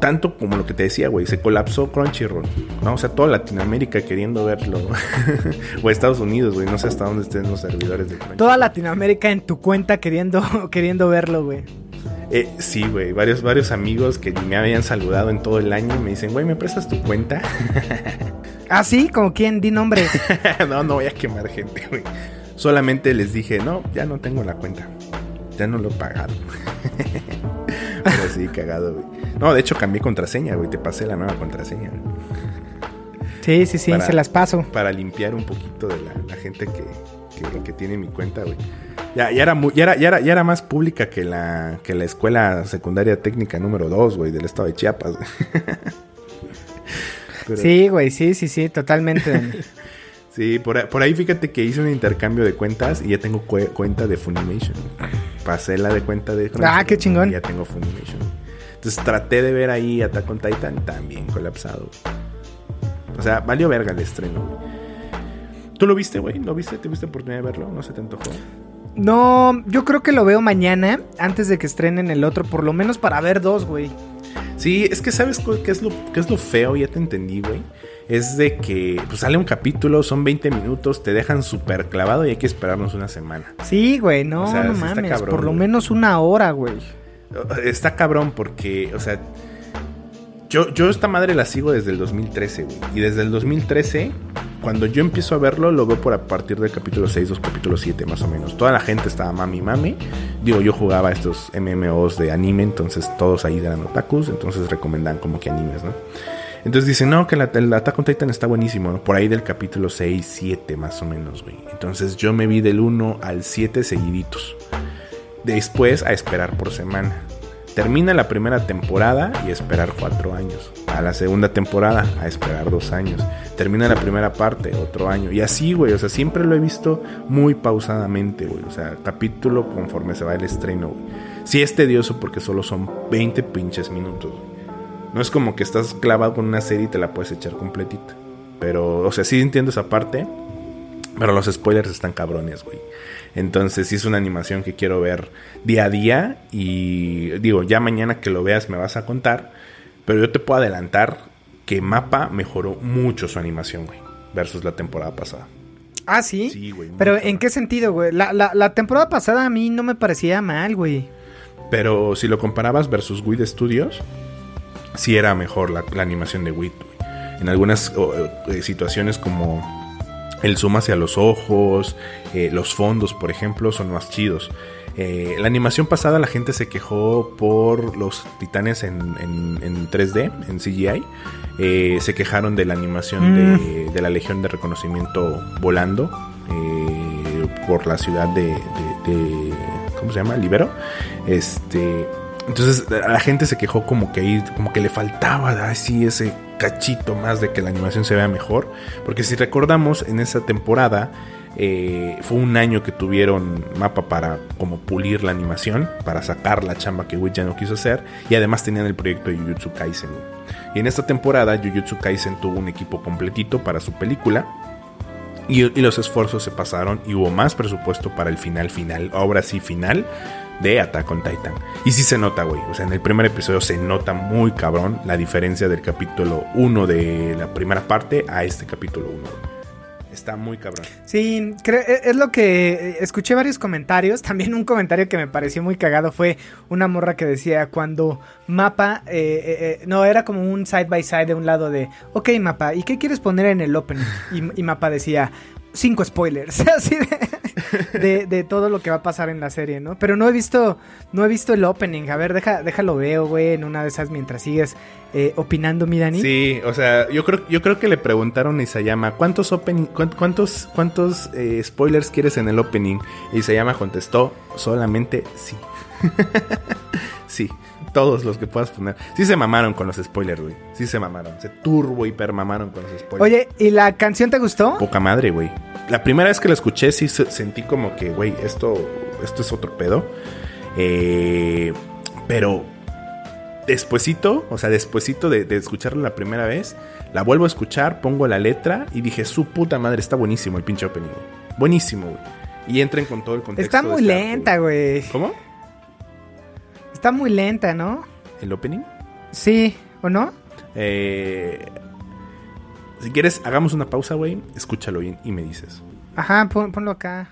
tanto como lo que te decía, güey, se colapsó Crunchyroll, ¿no? O sea, toda Latinoamérica queriendo verlo. o Estados Unidos, güey, no sé hasta dónde estén los servidores de Crunchyroll. Toda Latinoamérica en tu cuenta queriendo, queriendo verlo, güey. Eh, sí, güey, varios, varios amigos que me habían saludado en todo el año me dicen, güey, ¿me prestas tu cuenta? Ah, sí, como quien, di nombre. no, no voy a quemar gente, güey. Solamente les dije, no, ya no tengo la cuenta. Ya no lo he pagado. Pero sí, cagado, güey. No, de hecho cambié contraseña, güey. Te pasé la nueva contraseña. güey. Sí, sí, sí, Para- se las paso. Para limpiar un poquito de la, la gente que, que- que tiene mi cuenta, güey. Ya, ya, era muy- ya, era, ya, era, ya era más pública que la, que la escuela secundaria técnica número 2, güey, del estado de Chiapas. güey. Pero- Sí, güey, sí, sí, sí, totalmente. Sí, por, ahí- por ahí fíjate que hice un intercambio de cuentas y ya tengo cue- cuenta de Funimation. Pasé la de cuenta de Ah, qué chingón. y Ya tengo Funimation. Entonces traté de ver ahí Attack on Titan también colapsado. O sea, valió verga el estreno. güey. ¿Tú lo viste, güey? ¿Lo viste? ¿Tuviste oportunidad de verlo? ¿No se te antojó? No, yo creo que lo veo mañana, antes de que estrenen el otro, por lo menos para ver dos, güey. Sí, es que sabes qué es lo, qué es lo feo, ya te entendí, güey. Es de que pues, sale un capítulo, son 20 minutos, te dejan súper clavado y hay que esperarnos una semana. Sí, güey, no, O sea, no mames, cabrón, por lo güey. menos una hora, güey. Está cabrón porque, o sea, yo, yo esta madre la sigo desde el 2013, güey. Y desde el 2013, cuando yo empiezo a verlo, lo veo por a partir del capítulo 6 o capítulo 7 más o menos. Toda la gente estaba mami mami. Digo, yo jugaba estos MMOs de anime, entonces todos ahí eran otakus, entonces recomendan como que animes, ¿no? Entonces dicen, no, que la, el Attack on Titan está buenísimo, ¿no? Por ahí del capítulo 6, 7 más o menos, güey. Entonces yo me vi del 1 al 7 seguiditos. Después a esperar por semana. Termina la primera temporada y esperar cuatro años. A la segunda temporada a esperar dos años. Termina la primera parte, otro año. Y así, güey. O sea, siempre lo he visto muy pausadamente, güey. O sea, capítulo conforme se va el estreno, güey. Sí es tedioso porque solo son 20 pinches minutos. No es como que estás clavado con una serie y te la puedes echar completita. Pero, o sea, sí entiendo esa parte. Pero los spoilers están cabrones, güey. Entonces, sí es una animación que quiero ver día a día. Y digo, ya mañana que lo veas me vas a contar. Pero yo te puedo adelantar que Mapa mejoró mucho su animación, güey. Versus la temporada pasada. Ah, sí. Sí, güey, Pero. ¿en qué sentido, güey? La, la, la temporada pasada a mí no me parecía mal, güey. Pero si lo comparabas versus Wit Studios, sí era mejor la, la animación de güey. En algunas eh, situaciones como el zoom hacia los ojos, eh, los fondos, por ejemplo, son más chidos. Eh, la animación pasada la gente se quejó por los titanes en, en- en 3D, en CGI. Eh, se quejaron de la animación de, de la Legión de Reconocimiento volando eh, por la ciudad de, de- de- ¿Cómo se llama? Libero. Este. Entonces la gente se quejó como que ahí, como que le faltaba así ese cachito más de que la animación se vea mejor. Porque si recordamos, en esa temporada eh, fue un año que tuvieron mapa para como pulir la animación, para sacar la chamba que Wit ya no quiso hacer. Y además tenían el proyecto de Jujutsu Kaisen. Y en esta temporada Jujutsu Kaisen tuvo un equipo completito para su película. Y, y los esfuerzos se pasaron y hubo más presupuesto para el final final, ahora sí final, de Attack on Titan. Y sí se nota, güey. O sea, en el primer episodio se nota muy cabrón la diferencia del capítulo 1 de la primera parte a este capítulo 1. Está muy cabrón. Sí, e- es lo que eh, escuché varios comentarios. También un comentario que me pareció muy cagado fue una morra que decía cuando Mapa, eh, eh, no, era como un side by side de un lado de, ok Mapa, ¿y qué quieres poner en el opening? Y, y Mapa decía, cinco spoilers. Así de- de, de todo lo que va a pasar en la serie, ¿no? Pero no he visto, no he visto el opening. A ver, deja, déjalo veo, güey, en una de esas mientras sigues eh, opinando, mi Dani. Sí, o sea, yo creo, yo creo que le preguntaron a Isayama, ¿cuántos opening, cuán- cuántos, cuántos eh, spoilers quieres en el opening? Y Isayama contestó, solamente sí. sí, todos los que puedas poner. Sí se mamaron con los spoilers, güey. Sí se mamaron. Se turbo hiper mamaron con los spoilers. Oye, ¿y la canción te gustó? Poca madre, güey. La primera vez que la escuché sí se- sentí como que, güey, esto, esto es otro pedo. Eh, pero despuesito, o sea, despuesito de, de escucharla la primera vez, la vuelvo a escuchar, pongo la letra y dije, su puta madre, está buenísimo el pinche opening, güey. Buenísimo, güey. Y entren con todo el contexto. Está muy este lenta, güey. ¿Cómo? Está muy lenta, ¿no? ¿El opening? Sí, ¿o no? Eh, si quieres, hagamos una pausa, güey. Escúchalo bien y me dices. Ajá, pon- ponlo acá.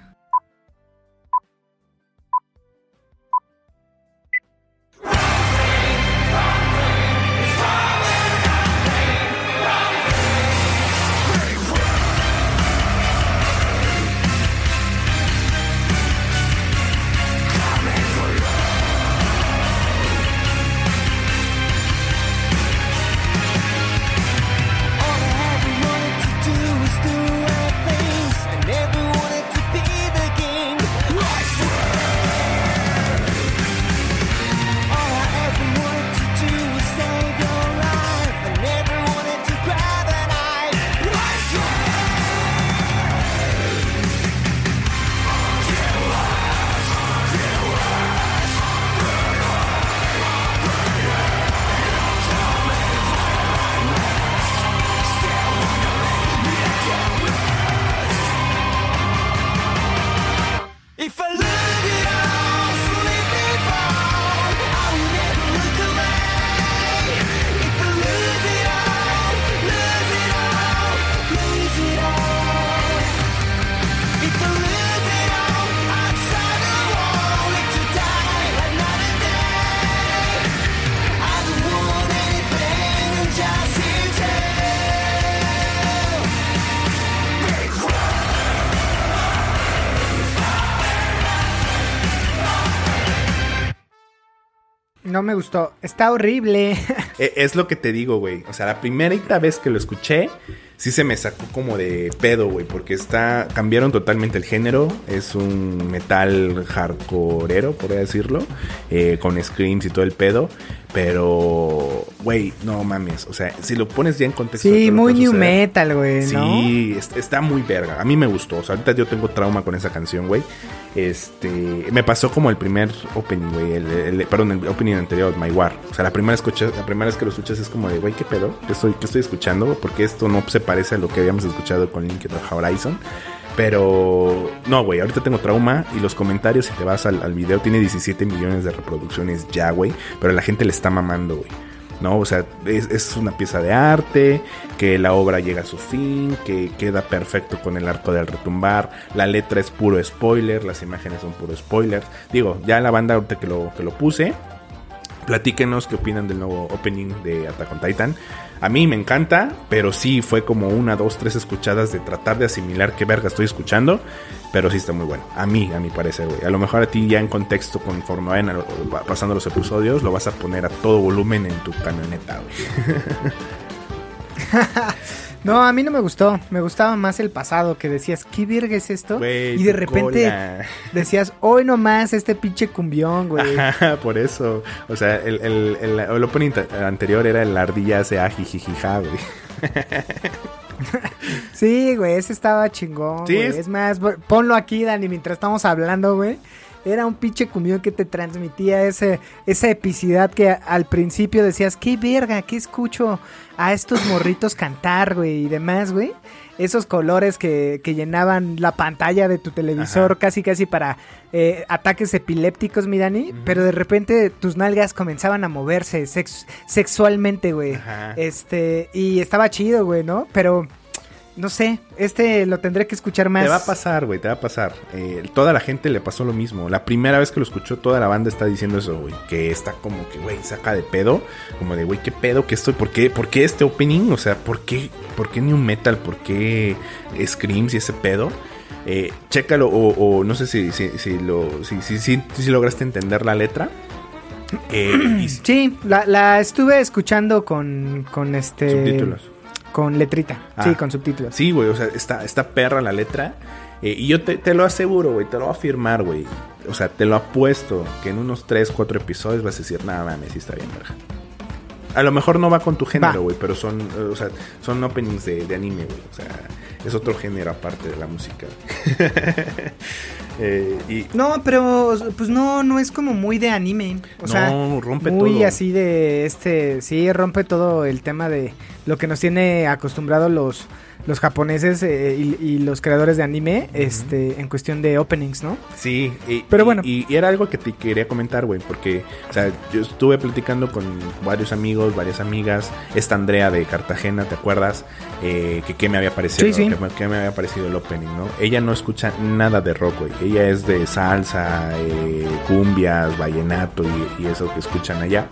No me gustó. Está horrible. Eh, Es lo que te digo, güey. O sea, la primerita vez que lo escuché, sí se me sacó como de pedo, güey. Porque está. Cambiaron totalmente el género. Es un metal hardcoreero, podría decirlo. eh, con screams y todo el pedo. Pero, güey, no mames. O sea, si lo pones ya en contexto. sí, muy new sucede, metal, güey, ¿no? Sí, es- está muy verga. A mí me gustó. O sea, ahorita yo tengo trauma con esa canción, güey. Este, me pasó como el primer opening, güey. El, el- perdón, el opening anterior, My War. O sea, la primera, escucha, la primera vez que lo escuchas es como de, güey, ¿qué pedo? ¿Qué estoy, qué estoy escuchando? Porque esto no se parece a lo que habíamos escuchado con Linked Horizon. Pero, no, güey, ahorita tengo trauma y los comentarios, si te vas al, video, tiene 17 millones de reproducciones ya, güey. Pero la gente le está mamando, güey. ¿no? O sea, es, es una pieza de arte, que la obra llega a su fin, que queda perfecto con el arco del retumbar, la letra es puro spoiler, las imágenes son puro spoiler. Digo, ya la banda ahorita que lo, que lo puse, platíquenos qué opinan del nuevo opening de Attack on Titan. A mí me encanta, pero sí fue como una, dos, tres escuchadas de tratar de asimilar qué verga estoy escuchando. Pero sí está muy bueno. A mí, a mi parecer, güey. A lo mejor a ti ya en contexto, conforme vayan pasando los episodios, lo vas a poner a todo volumen en tu camioneta, güey. No, a mí no me gustó. Me gustaba más el pasado, que decías, ¿qué verga es esto? Y de repente cola. decías, hoy nomás este pinche cumbión, güey. Ajá, por eso. O sea, el, el, el, el opening anterior era el ardilla hace ajijijija, güey. Sí, güey, ese estaba chingón, Sí, güey. es- más, ponlo aquí, Dani, mientras estamos hablando, güey. Era un pinche cumbión que te transmitía ese, esa epicidad que al principio decías, qué verga, qué escucho a estos morritos cantar, güey, y demás, güey. Esos colores que, que llenaban la pantalla de tu televisor Ajá. casi casi para eh, ataques epilépticos, mi Dani. Pero de repente tus nalgas comenzaban a moverse sex- sexualmente, güey. Este, y estaba chido, güey, ¿no? Pero, no sé, este lo tendré que escuchar más. Te va a pasar, güey, te va a pasar. Eh, toda la gente le pasó lo mismo. La primera vez que lo escuchó, toda la banda está diciendo eso, güey. Que está como que, güey, saca de pedo. Como de, güey, ¿qué pedo? ¿Qué estoy? ¿Por qué? ¿Por qué este opening? O sea, ¿por qué? ¿Por qué New Metal? ¿Por qué Screams y ese pedo? Eh, chécalo, o, o no sé si, si, si lo, si, si, si- si lograste entender la letra. Eh, y- Sí, la, la estuve escuchando con, con este... Subtítulos. Con letrita. Ah. Sí, con subtítulos. Sí, güey, o sea, está, está perra la letra. Eh, y yo te, te lo aseguro, güey, te lo voy a afirmar, güey. O sea, te lo apuesto que en unos 3, 4 episodios vas a decir, nada mames, sí está bien, verga. A lo mejor no va con tu género, güey, pero son, eh, o sea, son openings de, de anime, güey. O sea, es otro género aparte de la música. Eh, y No, pero pues no, no es como muy de anime. O No, sea, rompe muy todo. así de este, sí, rompe todo el tema de lo que nos tiene acostumbrados los los japoneses eh, y, y los creadores de anime, este, en cuestión de openings, ¿no? Sí, y, Pero bueno. Y, y era algo que te quería comentar, güey, porque, o sea, yo estuve platicando con varios amigos, varias amigas. Esta Andrea de Cartagena, ¿te acuerdas? Eh, que qué me había parecido, Sí, sí. Que, me- que me había parecido el opening, ¿no? Ella no escucha nada de rock, güey. Ella es de salsa, eh, cumbias, vallenato y eso que escuchan allá.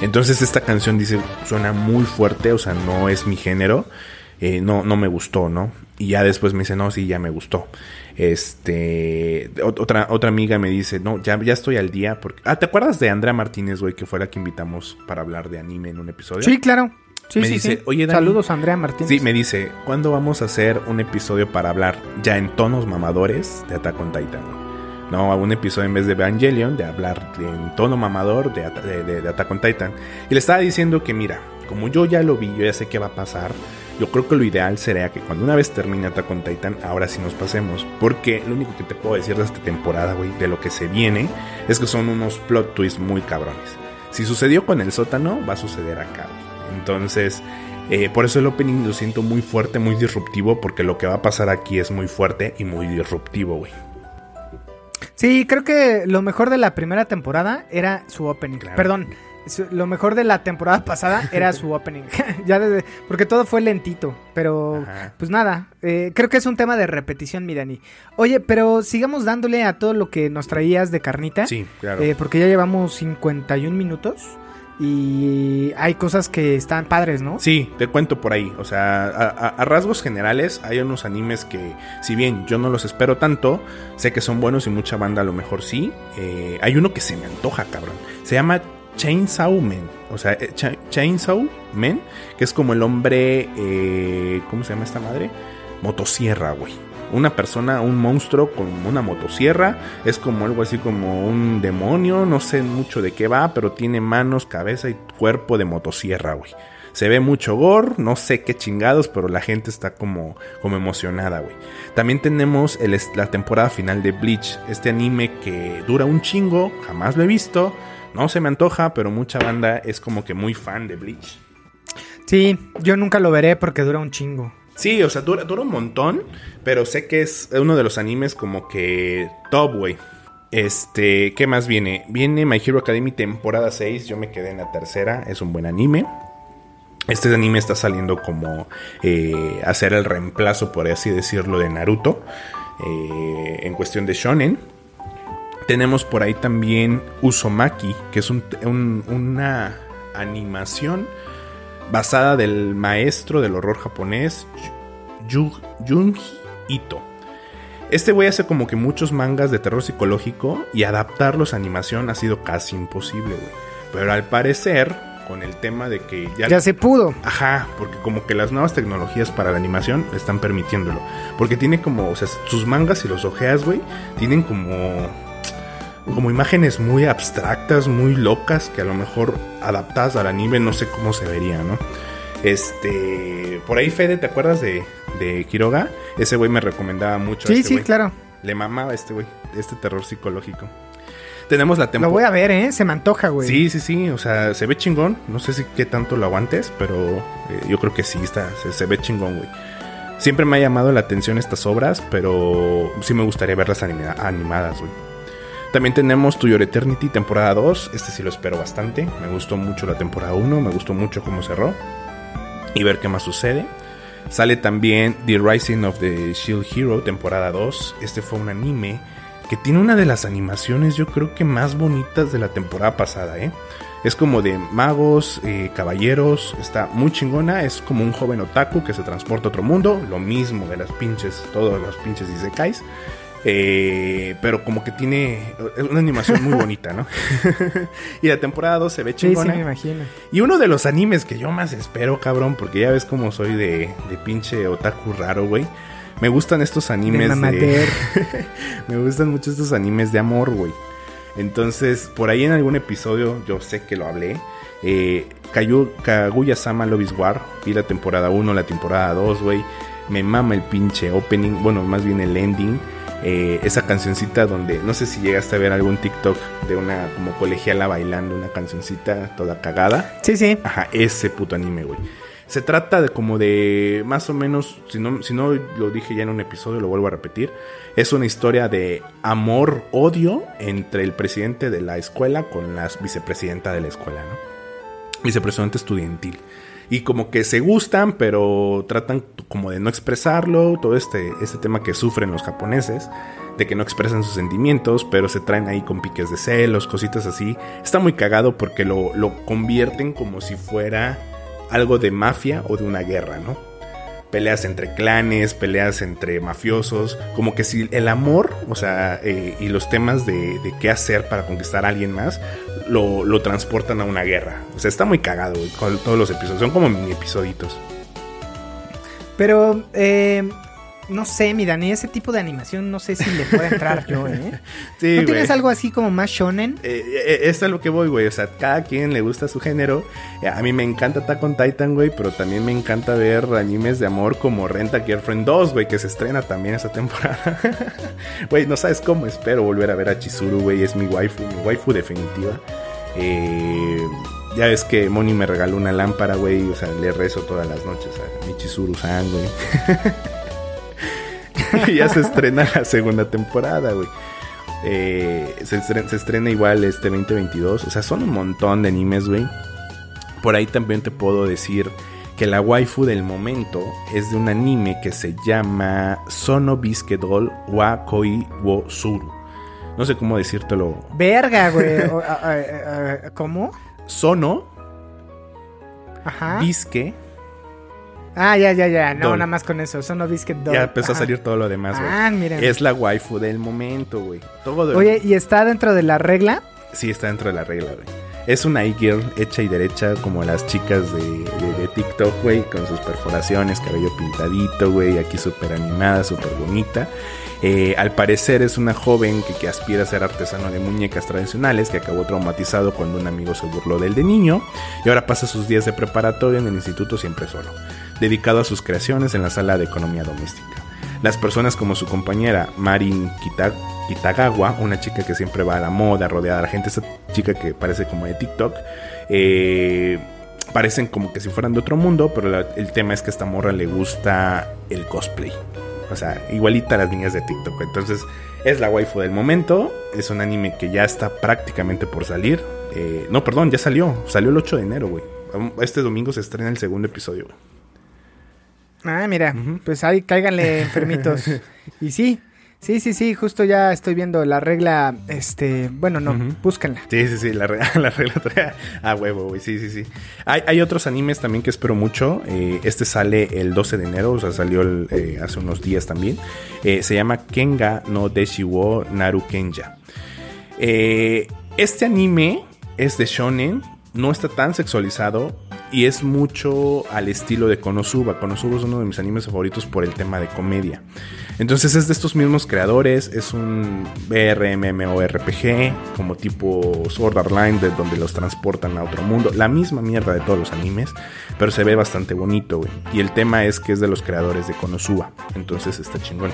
Entonces esta canción dice, suena muy fuerte, o sea, no es mi género. Eh, no, no me gustó, ¿no? Y ya después me dice, no, sí, ya me gustó. Este, ot- otra, otra amiga me dice, no, ya, ya estoy al día. Porque... Ah, ¿te acuerdas de Andrea Martínez, güey, que fue la que invitamos para hablar de anime en un episodio? Sí, claro. Sí, Me sí, dice, sí. "Oye, Dani". Saludos Andrea Martínez. Sí, me dice, ¿cuándo vamos a hacer un episodio para hablar ya en tonos mamadores de Attack on Titan? No, un episodio en vez de Evangelion, de hablar de- en tono mamador de, de, de- de Attack on Titan. Y le estaba diciendo que, mira, como yo ya lo vi, yo ya sé qué va a pasar. Yo creo que lo ideal sería que cuando una vez termine Attack on Titan, ahora sí nos pasemos. Porque lo único que te puedo decir de esta temporada, güey, de lo que se viene, es que son unos plot twists muy cabrones. Si sucedió con el sótano, va a suceder acá. güey. Entonces, eh, por eso el opening lo siento muy fuerte, muy disruptivo, porque lo que va a pasar aquí es muy fuerte y muy disruptivo, güey. Sí, creo que lo mejor de la primera temporada era su opening. Claro. Perdón, lo mejor de la temporada pasada era su opening. ya desde, porque todo fue lentito, pero Ajá. pues nada, eh, creo que es un tema de repetición, mi Dani. Oye, pero sigamos dándole a todo lo que nos traías de carnita. Sí, claro. eh, porque ya llevamos 51 minutos y hay cosas que están padres, ¿no? Sí, te cuento por ahí. O sea, a, a- a rasgos generales, hay unos animes que, si bien yo no los espero tanto, sé que son buenos y mucha banda a lo mejor sí. Eh, hay uno que se me antoja, cabrón. Se llama Chainsaw Man. O sea, eh, Cha- Chainsaw que es como el hombre. eh, ¿Cómo se llama esta madre? Motosierra, güey. Una persona, un monstruo con una motosierra. Es como algo así como un demonio. No sé mucho de qué va, pero tiene manos, cabeza y cuerpo de motosierra, güey. Se ve mucho gore, no sé qué chingados, pero la gente está como, como emocionada, güey. También tenemos la temporada final de Bleach, este anime que dura un chingo, jamás lo he visto, no se me antoja, pero mucha banda es como que muy fan de Bleach. Sí, yo nunca lo veré porque dura un chingo. Sí, o sea, dura, dura un montón, pero sé que es uno de los animes como que top, güey. Este, ¿qué más viene? Viene My Hero Academy temporada 6, yo me quedé en la tercera, es un buen anime. Este anime está saliendo como eh, hacer el reemplazo, por así decirlo, de Naruto eh, en cuestión de shonen. Tenemos por ahí también Uzumaki, que es un- un- una animación basada del maestro del horror japonés Junji Ito. Este güey hace como que muchos mangas de terror psicológico y adaptarlos a animación ha sido casi imposible, güey. Pero al parecer, con el tema de que ya... Ya se pudo. Ajá, porque como que las nuevas tecnologías para la animación están permitiéndolo. Porque tiene como, o sea, sus mangas y los ojeas, güey, tienen como como imágenes muy abstractas, muy locas, que a lo mejor adaptadas al anime no sé cómo se vería, ¿no? Este, por ahí Fede, ¿te acuerdas de, de Quiroga? Ese güey me recomendaba mucho. Sí, este sí, güey. claro. Le mamaba a este güey, este terror psicológico. Tenemos la Lo temporada. voy a ver, ¿eh? Se me antoja, güey. Sí, sí, sí, o sea, se ve chingón. No sé si qué tanto lo aguantes, pero eh, yo creo que sí, está, se, se ve chingón, güey. Siempre me ha llamado la atención estas obras, pero sí me gustaría verlas anima- animadas, güey. También tenemos To Eternity, temporada 2. Este sí lo espero bastante. Me gustó mucho la temporada 1, me gustó mucho cómo cerró. Y ver qué más sucede. Sale también The Rising of the Shield Hero, temporada 2. Este fue un anime que que tiene una de las animaciones yo creo que más bonitas de la temporada pasada, ¿eh? Es como de magos, eh, caballeros, está muy chingona, es como un joven otaku que se transporta a otro mundo, lo mismo de las pinches, todos los pinches isekais. Eh, pero como que tiene es una animación muy bonita, ¿no? y la temporada 2 se ve Sí, sí, chingona. me imagino. Y uno de los animes que yo más espero, cabrón, porque ya ves cómo soy de, de pinche otaku raro, güey. Me gustan estos animes De de... mamader. Me gustan mucho estos animes de amor, güey. Entonces, por ahí en algún episodio, yo sé que lo hablé. Eh, Kaguya-sama Love is War. Vi la temporada 1, la temporada 2, güey. Me mama el pinche opening. Bueno, más bien el ending. Eh, esa cancioncita donde no sé si llegaste a ver algún TikTok de una como colegiala bailando una cancioncita toda cagada. Sí, sí. Ajá, ese puto anime, güey. Se trata de como de más o menos, si no, si no lo dije ya en un episodio, lo vuelvo a repetir. Es una historia de amor-odio entre el presidente de la escuela con la vicepresidenta de la escuela, ¿no? Vicepresidente estudiantil. Y como que se gustan, pero tratan como de no expresarlo. Todo este, este tema que sufren los japoneses, de que no expresan sus sentimientos, pero se traen ahí con piques de celos, cositas así. Está muy cagado porque lo, lo convierten como si fuera algo de mafia o de una guerra, ¿no? Peleas entre clanes, peleas entre mafiosos, como que si el amor, o sea, eh, y los temas de, qué hacer para conquistar a alguien más, lo, lo transportan a una guerra. O sea, está muy cagado, con todos los episodios. Son como mini episoditos. Pero, eh, no sé, mi Dani, ese tipo de animación no sé si le puedo entrar yo, ¿eh? Sí, ¿No tienes güey. algo así como más shonen? Eh, eh, es a lo que voy, güey. O sea, cada quien le gusta su género. Eh, A mí me encanta Attack on Titan, güey. Pero también me encanta ver animes de amor como Renta Girlfriend 2, güey. Que se estrena también esa temporada. Güey, no sabes cómo espero volver a ver a Chizuru, güey. Es mi waifu, mi waifu definitiva. Eh, ya ves que Moni me regaló una lámpara, güey. O sea, le rezo todas las noches a mi Chizuru-san, güey. ya se estrena la segunda temporada, güey. Eh, se, estrena, se estrena igual este 2022. O sea, son un montón de animes, güey. Por ahí también te puedo decir que la waifu del momento es de un anime que se llama Sono Bisque Doll wa Koi wo Suru. No sé cómo decírtelo. Verga, güey. ¿Cómo? Sono Ajá. Bisque. Ah, ya, ya, ya. No, nada más con eso. Sono Biscuit Doll. Ya empezó a salir todo lo demás, güey. Ah, mira. Es la waifu del momento, güey. Todo Oye, ¿y está dentro de la regla? Sí, está dentro de la regla, güey. Es una e-girl hecha y derecha como las chicas de, de- de TikTok, güey, con sus perforaciones, cabello pintadito, güey, aquí súper animada, súper bonita. Eh, al parecer es una joven que, que aspira a ser artesano de muñecas tradicionales, que acabó traumatizado cuando un amigo se burló del de niño, y ahora pasa sus días de preparatoria en el instituto siempre solo, dedicado a sus creaciones en la sala de economía doméstica. Las personas como su compañera Marin Kita- Kitagawa, una chica que siempre va a la moda, rodeada de la gente, esa chica que parece como de TikTok, eh, parecen como que si fueran de otro mundo, pero el tema es que a esta morra le gusta el cosplay. O sea, igualita a las niñas de TikTok. Entonces, es la waifu del momento. Es un anime que ya está prácticamente por salir. Eh, no, perdón, ya salió. Salió el 8 de enero, güey. Este domingo se estrena el segundo episodio, güey. Ah, mira. Pues ahí cáiganle enfermitos. y sí. Sí, sí, sí. Justo ya estoy viendo la regla. Este. Bueno, no. Búsquenla. Sí, sí, sí, la, re- la regla trae a huevo, güey. Sí, sí, sí. Hay, hay otros animes también que espero mucho. Eh, este sale el 12 de enero, o sea, salió el, eh, hace unos días también. Eh, se llama Kenga no Deshiwo Naru Kenja. Este anime es de shonen, no está tan sexualizado y es mucho al estilo de Konosuba. Konosuba es uno de mis animes favoritos por el tema de comedia. Entonces es de estos mismos creadores, es un BRMMORPG como tipo Sword Art Online de donde los transportan a otro mundo, la misma mierda de todos los animes, pero se ve bastante bonito, güey. Y el tema es que es de los creadores de Konosuba, entonces está chingón.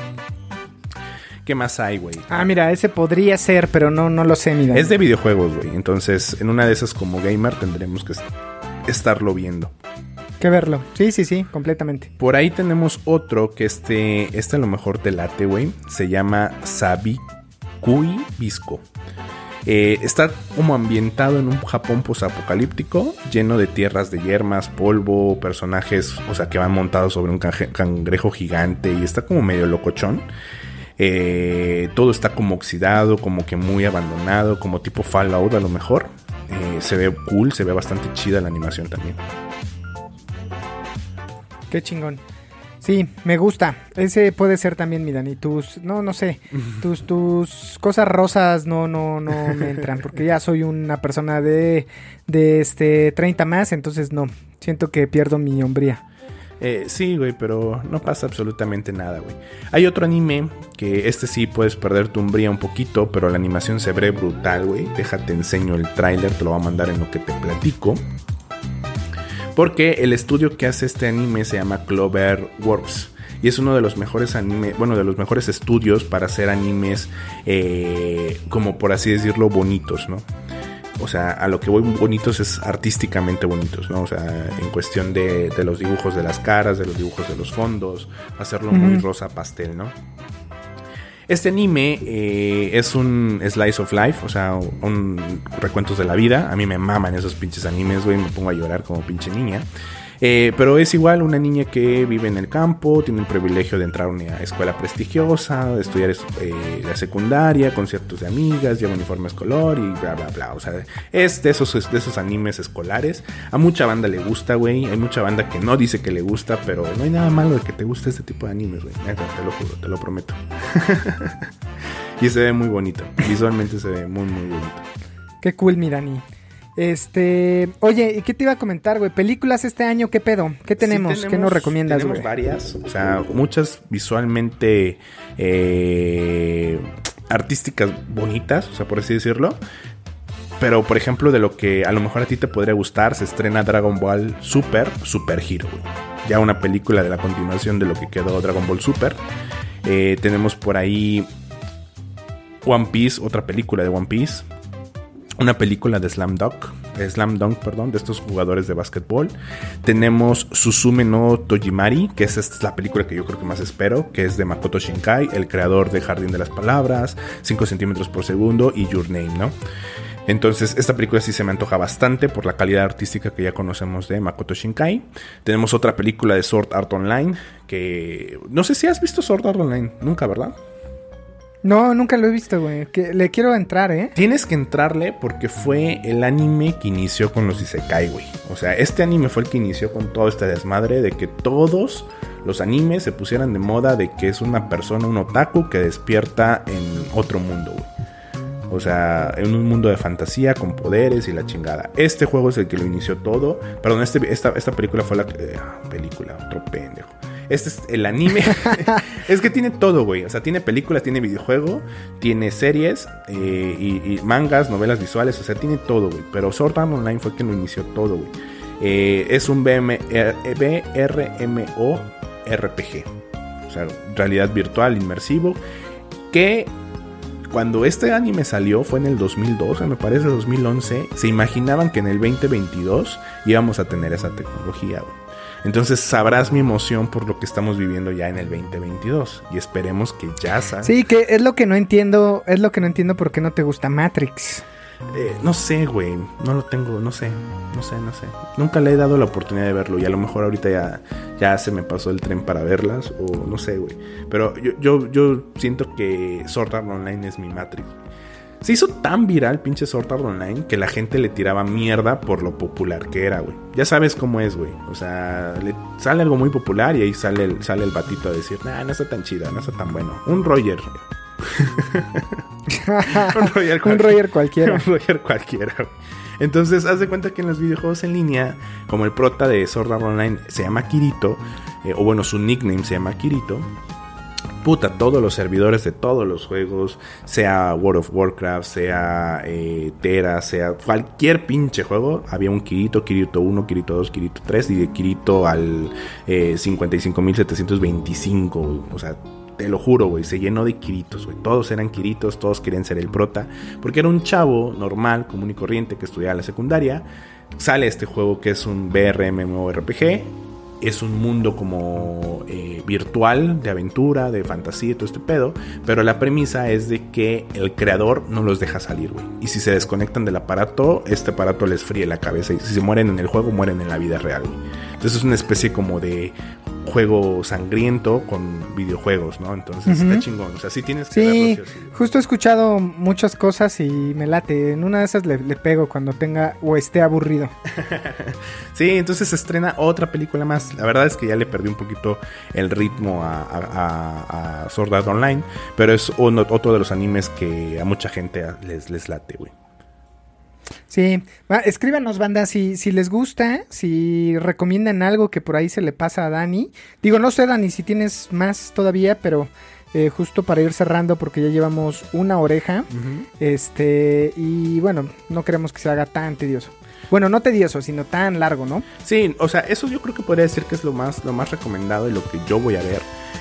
¿Qué más hay, güey? Ah, mira, ese podría ser, pero no, no lo sé, mira. Es de videojuegos, güey. Entonces, en una de esas como gamer tendremos que est- estarlo viendo. que verlo. Sí, sí, sí, completamente. Por ahí tenemos otro que este, este a lo mejor te late, güey. Se llama Sabikui Bisco. Eh, está como ambientado en un Japón posapocalíptico, lleno de tierras de yermas, polvo, personajes, o sea, que van montados sobre un cangrejo gigante y está como medio locochón. Eh, todo está como oxidado, como que muy abandonado, como tipo Fallout a lo mejor. Eh, se ve cool, se ve bastante chida la animación también. Qué chingón. Sí, me gusta. Ese puede ser también, mi Dani. Tus, no, no sé. Tus, tus cosas rosas no, no, no me entran. Porque ya soy una persona de, de este 30 más, entonces no. Siento que pierdo mi hombría. Eh, sí, güey, pero no pasa absolutamente nada, güey. Hay otro anime que este sí puedes perder tu umbría un poquito, pero la animación se ve brutal, güey. Déjate enseño el tráiler, te lo voy a mandar en lo que te platico. Porque el estudio que hace este anime se llama Cloverworks. Y es uno de los mejores anime, bueno, de los mejores estudios para hacer animes, eh, como por así decirlo, bonitos, ¿no? O sea, a lo que voy bonitos es artísticamente bonitos, ¿no? O sea, en cuestión de, de los dibujos de las caras, de los dibujos de los fondos, hacerlo muy rosa pastel, ¿no? Este anime eh, es un slice of life, o sea, un recuentos de la vida. A mí me maman esos pinches animes, güey, me pongo a llorar como pinche niña. Eh, pero es igual una niña que vive en el campo, tiene el privilegio de entrar a una escuela prestigiosa, de estudiar eh, la secundaria, conciertos de amigas, lleva uniforme escolar y bla, bla, bla. O sea, es de esos, de esos animes escolares. A mucha banda le gusta, güey. Hay mucha banda que no dice que le gusta, pero no hay nada malo de que te guste este tipo de animes, güey. Te lo juro, te lo prometo. y se ve muy bonito. Visualmente se ve muy, muy bonito. Qué cool, mi Dani. Este, oye, ¿y qué te iba a comentar, güey? Películas este año, ¿qué pedo? ¿Qué tenemos? Sí ¿Qué nos recomiendas, Tenemos güey? varias, o sea, muchas visualmente eh, artísticas bonitas, o sea, por así decirlo. Pero, por ejemplo, de lo que a lo mejor a ti te podría gustar, se estrena Dragon Ball Super, Super Hero. güey. Ya una película de la continuación de lo que quedó Dragon Ball Super. Eh, tenemos por ahí One Piece, otra película de One Piece. Una película de Slam Dunk, eh, Slam Dunk, perdón, de estos jugadores de básquetbol. Tenemos Suzume no Tojimari, que esa es la película que yo creo que más espero, que es de Makoto Shinkai, el creador de Jardín de las Palabras, 5 centímetros por segundo y Your Name, ¿no? Entonces, esta película sí se me antoja bastante por la calidad artística que ya conocemos de Makoto Shinkai. Tenemos otra película de Sword Art Online, que no sé si has visto Sword Art Online, nunca, ¿verdad? No, nunca lo he visto, güey. Que le quiero entrar, ¿eh? Tienes que entrarle porque fue el anime que inició con los Isekai, güey. O sea, este anime fue el que inició con todo este desmadre de que todos los animes se pusieran de moda de que es una persona, un otaku que despierta en otro mundo, güey. O sea, en un mundo de fantasía con poderes y la chingada. Este juego es el que lo inició todo. Perdón, este, esta, esta película fue la... eh, película, otro pendejo. Este es el anime. es que tiene todo, güey. O sea, tiene películas, tiene videojuego, tiene series eh, y, y mangas, novelas visuales. O sea, tiene todo, güey. Pero Sword Art Online fue quien lo inició todo, güey. Eh, es un BM, eh, BRMO RPG. O sea, realidad virtual, inmersivo. Que cuando este anime salió fue en el 2012, me parece 2011. Se imaginaban que en el 2022 íbamos a tener esa tecnología, güey. Entonces sabrás mi emoción por lo que estamos viviendo ya en el 2022 y esperemos que ya salga. Sí, que es lo que no entiendo, es lo que no entiendo por qué no te gusta Matrix. Eh, no sé, güey, no lo tengo, no sé, no sé, no sé. Nunca le he dado la oportunidad de verlo y a lo mejor ahorita ya, ya se me pasó el tren para verlas o no sé, güey. Pero yo, yo, yo siento que Sword Art Online es mi Matrix. Se hizo tan viral pinche Sword Art Online que la gente le tiraba mierda por lo popular que era, güey. Ya sabes cómo es, güey. O sea, le sale algo muy popular y ahí sale el, sale el batito a decir, nah, no está tan chida, no está tan bueno. Un Roger. un Roger Un Roger cualquiera. un Roger cualquiera. güey. Entonces, haz de cuenta que en los videojuegos en línea, como el prota de Sword Art Online se llama Kirito, eh, o bueno, su nickname se llama Kirito, puta, todos los servidores de todos los juegos, sea World of Warcraft, sea eh, Tera, sea cualquier pinche juego, había un Kirito, Kirito 1, Kirito 2, Kirito 3 y de Kirito al eh, 55.725, güey. o sea, te lo juro, güey, se llenó de Kiritos, güey. Todos eran Kiritos, todos querían ser el prota, porque era un chavo normal, común y corriente que estudiaba la secundaria. Sale este juego que es un BRMMORPG, es un mundo como eh, virtual, de aventura, de fantasía y todo este pedo. Pero la premisa es de que el creador no los deja salir, güey. Y si se desconectan del aparato, este aparato les fríe la cabeza. Y si se mueren en el juego, mueren en la vida real, güey. Entonces es una especie como de juego sangriento con videojuegos, ¿no? Entonces está chingón. O sea, sí tienes que Sí, verlo, sí justo he escuchado muchas cosas y me late. En una de esas le, le pego cuando tenga o esté aburrido. Sí, entonces se estrena otra película más. La verdad es que ya le perdí un poquito el ritmo a, a, a- a Sword Art Online, pero es uno- otro de los animes que a mucha gente les, les late, güey. Sí, escríbanos, banda, si, si les gusta, si recomiendan algo que por ahí se le pasa a Dani. Digo, no sé, Dani, si tienes más todavía, pero eh, justo para ir cerrando, porque ya llevamos una oreja. Este, y bueno, no queremos que se haga tan tedioso. Bueno, no tedioso, sino tan largo, ¿no? Sí, o sea, eso yo creo que podría decir que es lo más, lo más recomendado y lo que yo voy a ver.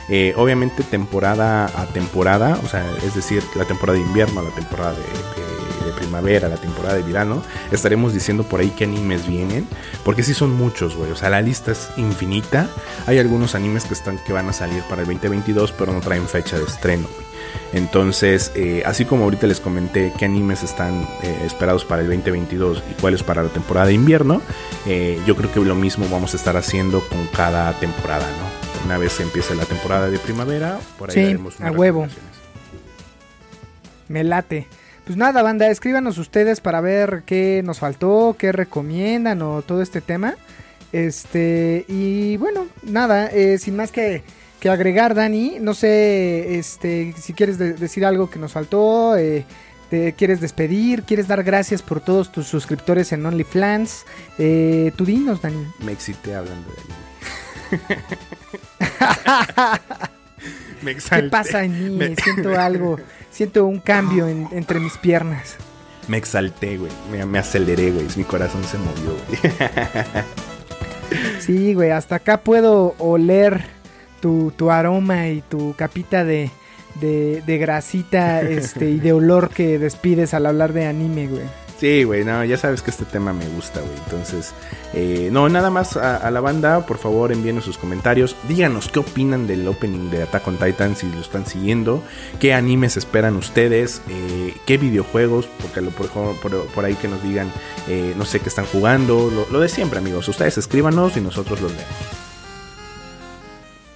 Eh, obviamente temporada a temporada, o sea, es decir, la temporada de invierno, la temporada de, de- de primavera, la temporada de verano, estaremos diciendo por ahí qué animes vienen, porque sí son muchos, güey, o sea, la lista es infinita. Hay algunos animes que están que van a salir para el 2022, pero no traen fecha de estreno, güey. Entonces, eh, así como ahorita les comenté qué animes están eh, esperados para el 2022 y cuáles para la temporada de invierno, eh, yo creo que lo mismo vamos a estar haciendo con cada temporada, ¿no? Una vez empiece la temporada de primavera, por ahí Sí, daremos unas a huevo. Me late. Pues nada, banda, escríbanos ustedes para ver qué nos faltó, qué recomiendan o todo este tema. Este, y bueno, nada, eh, sin más que, que agregar, Dani, no sé este, si quieres de- decir algo que nos faltó, eh, te quieres despedir, quieres dar gracias por todos tus suscriptores en OnlyFans. Eh, tú dinos, Dani. Me excité hablando de anime. Me ¿Qué pasa en mí? Me- Siento algo, siento un cambio en- entre mis piernas. Me exalté, güey. Me, me aceleré, güey. Mi corazón se movió, güey. Sí, güey, hasta acá puedo oler tu, tu aroma y tu capita de, de, de grasita este, y de olor que despides al hablar de anime, güey. Sí, güey, no, ya sabes que este tema me gusta, güey. Entonces, eh, no, nada más a, la banda, por favor, envíenos sus comentarios. Díganos qué opinan del opening de Attack on Titan, si lo están siguiendo. ¿Qué animes esperan ustedes? Eh, ¿Qué videojuegos? Porque lo, por, por, ahí que nos digan, eh, no sé, qué están jugando. Lo, lo de siempre, amigos. Ustedes escríbanos y nosotros los leemos.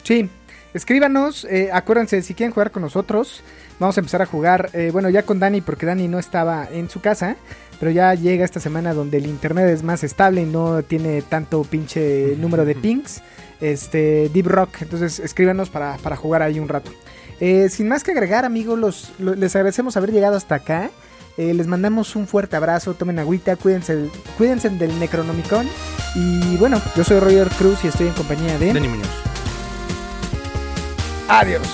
Sí, escríbanos, eh, acuérdense, si quieren jugar con nosotros, vamos a empezar a jugar, eh, bueno, ya con Dani, porque Dani no estaba en su casa, pero ya llega esta semana donde el internet es más estable y no tiene tanto pinche número de pings, este, Deep Rock, entonces escríbanos para, para jugar ahí un rato. Eh, sin más que agregar, amigos, los, lo- les agradecemos haber llegado hasta acá. Eh, les mandamos un fuerte abrazo, tomen agüita, cuídense, cuídense del Necronomicon. Y bueno, yo soy Roger Cruz y estoy en compañía de... Dani Muñoz. Adiós.